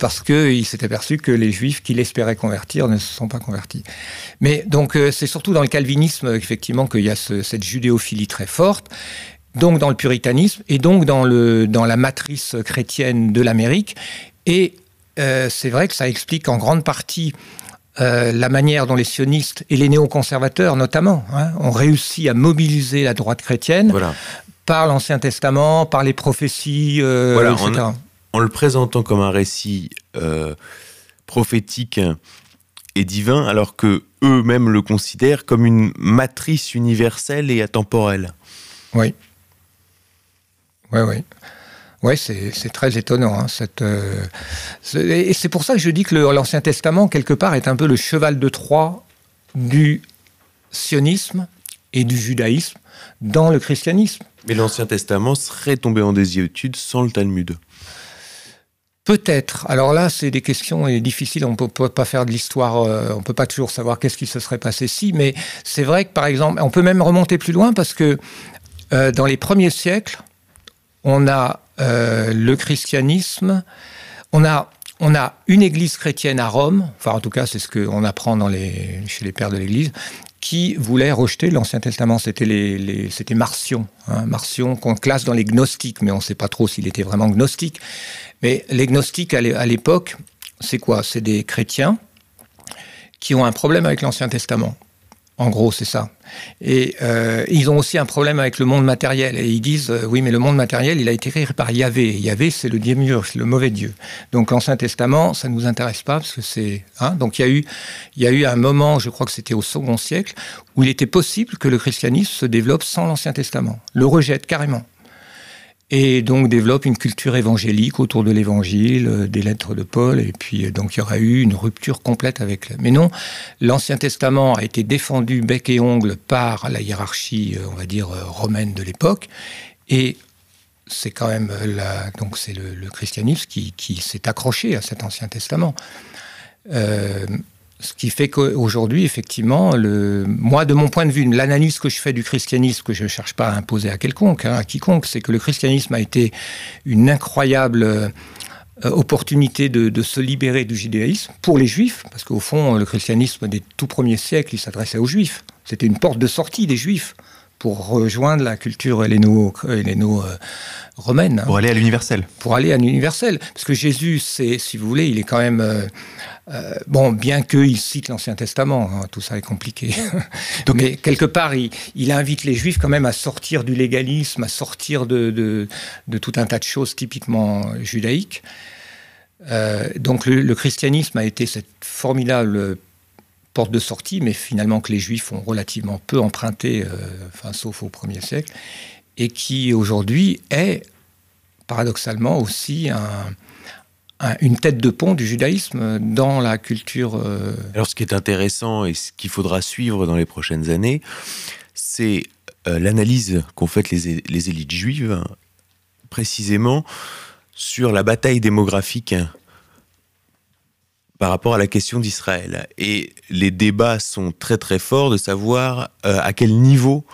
parce qu'il s'est aperçu que les juifs qu'il espérait convertir ne se sont pas convertis. Mais donc euh, c'est surtout dans le calvinisme effectivement qu'il y a ce, cette judéophilie très forte donc dans le puritanisme et donc dans, le, dans la matrice chrétienne de l'Amérique. Et euh, c'est vrai que ça explique en grande partie euh, la manière dont les sionistes et les néoconservateurs notamment hein, ont réussi à mobiliser la droite chrétienne voilà. par l'Ancien Testament, par les prophéties, euh, voilà, etc. En, en, le présentant comme un récit euh, prophétique et divin, alors que eux-mêmes le considèrent comme une matrice universelle et atemporelle. Oui. Oui, oui. Oui, c'est très étonnant. Hein, cette, euh, et c'est pour ça que je dis que l'Ancien Testament, quelque part, est un peu le cheval de Troie du sionisme et du judaïsme dans le christianisme. Mais l'Ancien Testament serait tombé en désuétude sans le Talmud Peut-être. Alors là, c'est des questions difficiles. On ne peut pas faire de l'histoire. Euh, on ne peut pas toujours savoir qu'est-ce qui se serait passé si. Mais c'est vrai que, par exemple, on peut même remonter plus loin parce que euh, dans les premiers siècles, on a euh, le christianisme. On a, on a une église chrétienne à Rome. Enfin, en tout cas, c'est ce qu'on apprend chez les pères de l'église qui voulait rejeter l'Ancien Testament. C'était les, c'était Marcion, hein, Marcion qu'on classe dans les gnostiques, mais on ne sait pas trop s'il était vraiment gnostique. Mais les gnostiques à l'époque, c'est quoi? C'est des chrétiens qui ont un problème avec l'Ancien Testament. En gros, c'est ça. Et euh, ils ont aussi un problème avec le monde matériel. Et ils disent, euh, oui, mais le monde matériel, il a été créé par Yahvé. Yahvé, c'est le Dieu c'est le mauvais Dieu. Donc l'Ancien Testament, ça ne nous intéresse pas parce que c'est... Hein Donc il y, a eu, il y a eu un moment, je crois que c'était au second siècle, où il était possible que le christianisme se développe sans l'Ancien Testament. Le rejette carrément et donc développe une culture évangélique autour de l'évangile, euh, des lettres de Paul, et puis euh, donc il y aura eu une rupture complète avec. Mais non, l'Ancien Testament a été défendu bec et ongle par la hiérarchie, euh, on va dire, romaine de l'époque, et c'est quand même donc c'est le, christianisme qui s'est accroché à cet Ancien Testament. Ce qui fait qu'aujourd'hui, effectivement, moi, de mon point de vue, l'analyse que je fais du christianisme, que je ne cherche pas à imposer à quelconque, hein, à quiconque, c'est que le christianisme a été une incroyable euh, opportunité de, se libérer du judaïsme pour les juifs, parce qu'au fond, le christianisme des tout premiers siècles, il s'adressait aux juifs. C'était une porte de sortie des juifs pour rejoindre la culture helléno, helléno euh, romaine. Hein. Pour aller à l'universel. Pour aller à l'universel. Parce que Jésus, c'est, si vous voulez, il est quand même. Euh, euh, bon, bien qu'il cite l'Ancien Testament, hein, tout ça est compliqué. <laughs> Donc, Mais quelque part, il, invite les Juifs quand même à sortir du légalisme, à sortir de, de, tout un tas de choses typiquement judaïques. donc le, le, christianisme a été cette formidable porte de sortie, mais finalement que les Juifs ont relativement peu emprunté, euh, sauf au premier siècle, et qui aujourd'hui est paradoxalement aussi une tête de pont du judaïsme dans la culture. Euh, Alors ce qui est intéressant et ce qu'il faudra suivre dans les prochaines années, c'est euh, l'analyse qu'ont faite les, élites juives, précisément sur la bataille démographique par rapport à la question d'Israël. Et les débats sont très très forts de savoir euh, à quel niveau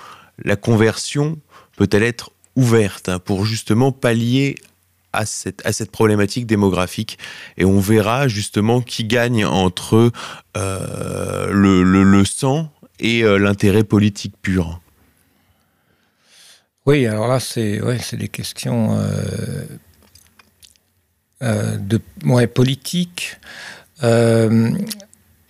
la conversion peut-elle être ouverte hein, pour justement pallier à cette, à cette problématique démographique. Et on verra justement qui gagne entre euh, le, le, sang et euh, l'intérêt politique pur. Oui, alors là, c'est des questions de, ouais, politiques. Euh,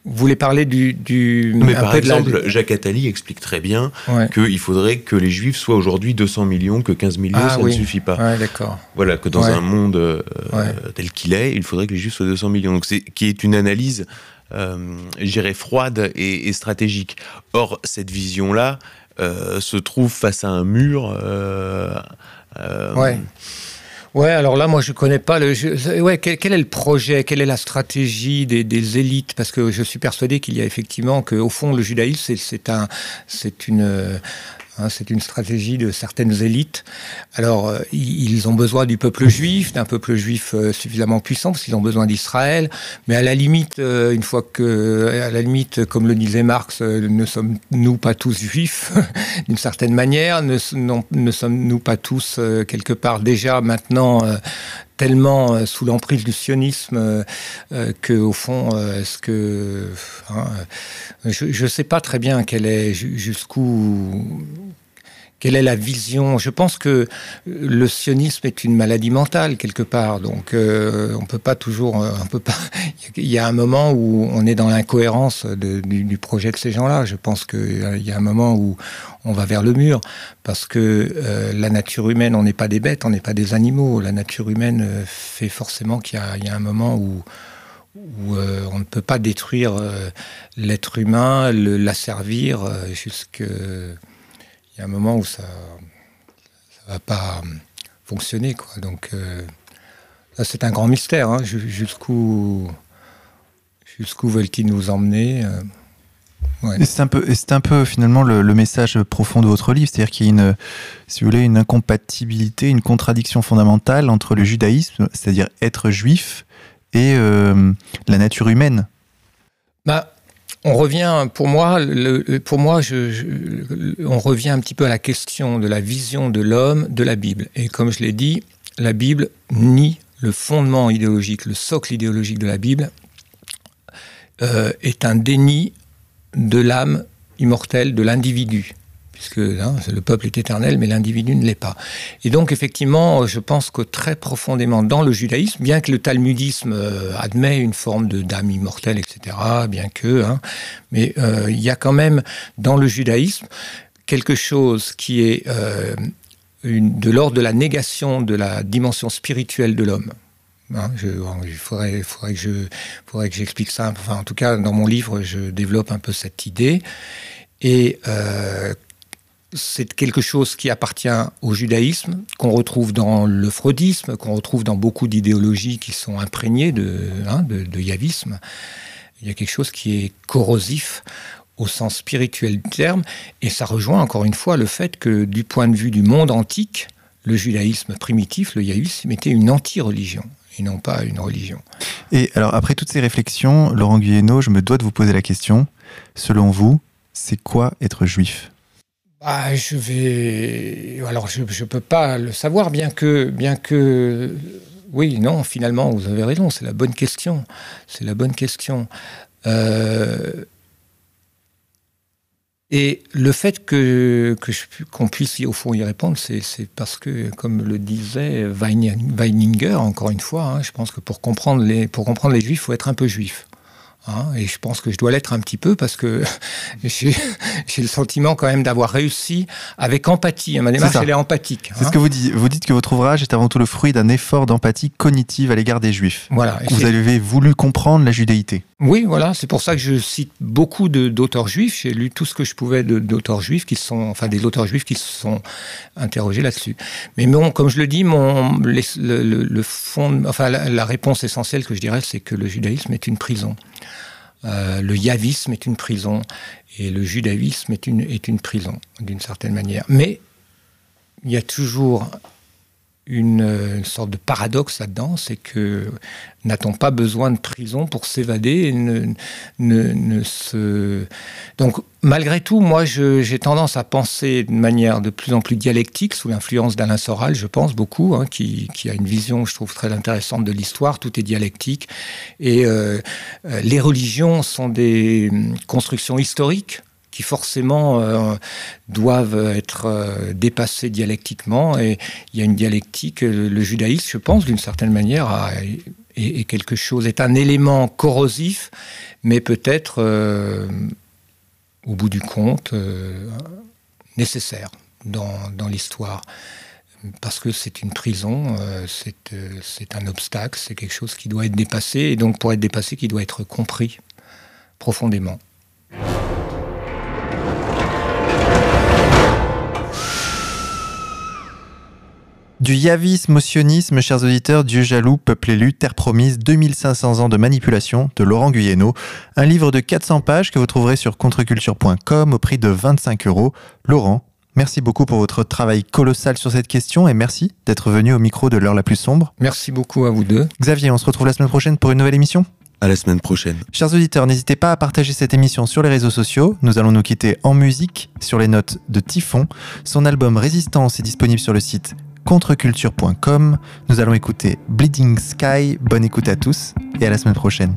vous voulez parler du. du Mais par exemple, Jacques Attali explique très bien qu'il faudrait que les Juifs soient aujourd'hui 200 millions, que 15 millions, ah ça ne suffit pas. Ouais, d'accord. Voilà, que dans un monde euh, tel qu'il est, il faudrait que les Juifs soient 200 millions. Donc, c'est qui est une analyse, euh, j'irais, froide et, stratégique. Or, cette vision-là euh, se trouve face à un mur. ouais. Ouais, alors là, moi, je connais pas le. ouais, quel, est le projet? Quelle est la stratégie des, des élites? Parce que je suis persuadé qu'il y a effectivement que, au fond, le judaïsme, c'est un, c'est une, Hein, c'est une stratégie de certaines élites. Alors, euh, ils ont besoin du peuple juif, d'un peuple juif euh, suffisamment puissant, parce qu'ils ont besoin d'Israël. Mais à la limite, euh, une fois que, à la limite, comme le disait Marx, ne sommes-nous pas tous juifs, <laughs> d'une certaine manière? Ne, ne sommes-nous pas tous, quelque part, déjà maintenant tellement sous l'emprise du sionisme que au fond est-ce que hein, je ne sais pas très bien quel est jusqu'où quelle est la vision? Je pense que le sionisme est une maladie mentale quelque part, donc euh, on peut pas toujours, euh, pas. <laughs> Il y a un moment où on est dans l'incohérence du, projet de ces gens-là. Je pense qu'il y a un moment où on va vers le mur parce que euh, la nature humaine, on n'est pas des bêtes, on n'est pas des animaux. La nature humaine fait forcément qu'il y, a un moment où on ne peut pas détruire l'être humain, l'asservir jusque il y a un moment où ça ne va pas fonctionner. Quoi. Donc, euh, c'est un grand mystère. Hein. Jusqu'où jusqu'où veulent-ils nous emmener euh, c'est un peu, c'est un peu finalement le, message profond de votre livre, c'est-à-dire qu'il y a une, si vous voulez, une incompatibilité, une contradiction fondamentale entre le judaïsme, c'est-à-dire être juif, et euh, la nature humaine. Bah, on revient, pour moi, pour moi, on revient un petit peu à la question de la vision de l'homme de la Bible. Et comme je l'ai dit, la Bible nie le fondement idéologique, le socle idéologique de la Bible euh, est un déni de l'âme immortelle de l'individu puisque hein, le peuple est éternel, mais l'individu ne l'est pas. Et donc, effectivement, je pense que très profondément dans le judaïsme, bien que le talmudisme euh, admet une forme de d'âme immortelle, etc., bien que, hein, mais euh, il y a quand même dans le judaïsme quelque chose qui est de l'ordre de la négation de la dimension spirituelle de l'homme. Hein, il faudrait, faudrait, que je, faudrait que j'explique ça. Enfin, en tout cas, dans mon livre, je développe un peu cette idée. Et euh, c'est quelque chose qui appartient au judaïsme, qu'on retrouve dans le freudisme, qu'on retrouve dans beaucoup d'idéologies qui sont imprégnées de, hein, yavisme. Il y a quelque chose qui est corrosif au sens spirituel du terme, et ça rejoint encore une fois le fait que du point de vue du monde antique, le judaïsme primitif, le yavisme, était une anti-religion et non pas une religion. Et alors, après toutes ces réflexions, Laurent Guyeno, je me dois de vous poser la question. Selon vous, c'est quoi être juif? Bah, Je vais. Alors, je ne peux pas le savoir, bien que, bien que. Oui, non, finalement, vous avez raison, c'est la bonne question. C'est la bonne question. Euh, et le fait que, qu'on puisse au fond y répondre, c'est, parce que, comme le disait Weininger, encore une fois, hein, je pense que pour comprendre les, pour comprendre les juifs, il faut être un peu juif. Hein, et je pense que je dois l'être un petit peu parce que <laughs> j'ai le sentiment quand même d'avoir réussi avec empathie. Ma démarche, elle est empathique. C'est ce hein. que vous dites. Vous dites que votre ouvrage est avant tout le fruit d'un effort d'empathie cognitive à l'égard des Juifs. Voilà. Vous avez voulu comprendre la judéité. Oui, voilà. C'est pour ça que je cite beaucoup d'auteurs juifs. J'ai lu tout ce que je pouvais d'auteurs juifs qui sont, enfin, des auteurs juifs qui se sont interrogés là-dessus. Mais bon, comme je le dis, mon, le, fond, enfin, la réponse essentielle que je dirais, c'est que le judaïsme est une prison. Euh, le yavisme est une prison et le judaïsme est une, est une prison, d'une certaine manière. Mais il y a toujours une, sorte de paradoxe là-dedans, c'est que n'a-t-on pas besoin de prison pour s'évader ne, ne, se... Donc, malgré tout, moi, j'ai tendance à penser de manière de plus en plus dialectique, sous l'influence d'Alain Soral, je pense beaucoup, hein, qui, qui, a une vision, je trouve, très intéressante de l'histoire. Tout est dialectique. Et euh, euh, les religions sont des hum, constructions historiques qui forcément euh, doivent être euh, dépassés dialectiquement. Et il y a une dialectique. Le, judaïsme, je pense, d'une certaine manière, est, quelque chose, est un élément corrosif, mais peut-être, euh, au bout du compte, nécessaire dans, dans l'histoire parce que c'est une prison, c'est un obstacle, c'est quelque chose qui doit être dépassé, et donc pour être dépassé, qui doit être compris profondément. Du yavisme au sionisme, chers auditeurs, Dieu jaloux, peuple élu, terre promise, 2500 ans de manipulation de Laurent Guyeno. Un livre de 400 pages que vous trouverez sur contreculture.com au prix de 25 euros. Laurent, merci beaucoup pour votre travail colossal sur cette question et merci d'être venu au micro de l'heure la plus sombre. Merci beaucoup à vous deux. Xavier, on se retrouve la semaine prochaine pour une nouvelle émission à la semaine prochaine. Chers auditeurs, n'hésitez pas à partager cette émission sur les réseaux sociaux. Nous allons nous quitter en musique sur les notes de Typhon. Son album Résistance est disponible sur le site contreculture.com. Nous allons écouter Bleeding Sky. Bonne écoute à tous et à la semaine prochaine.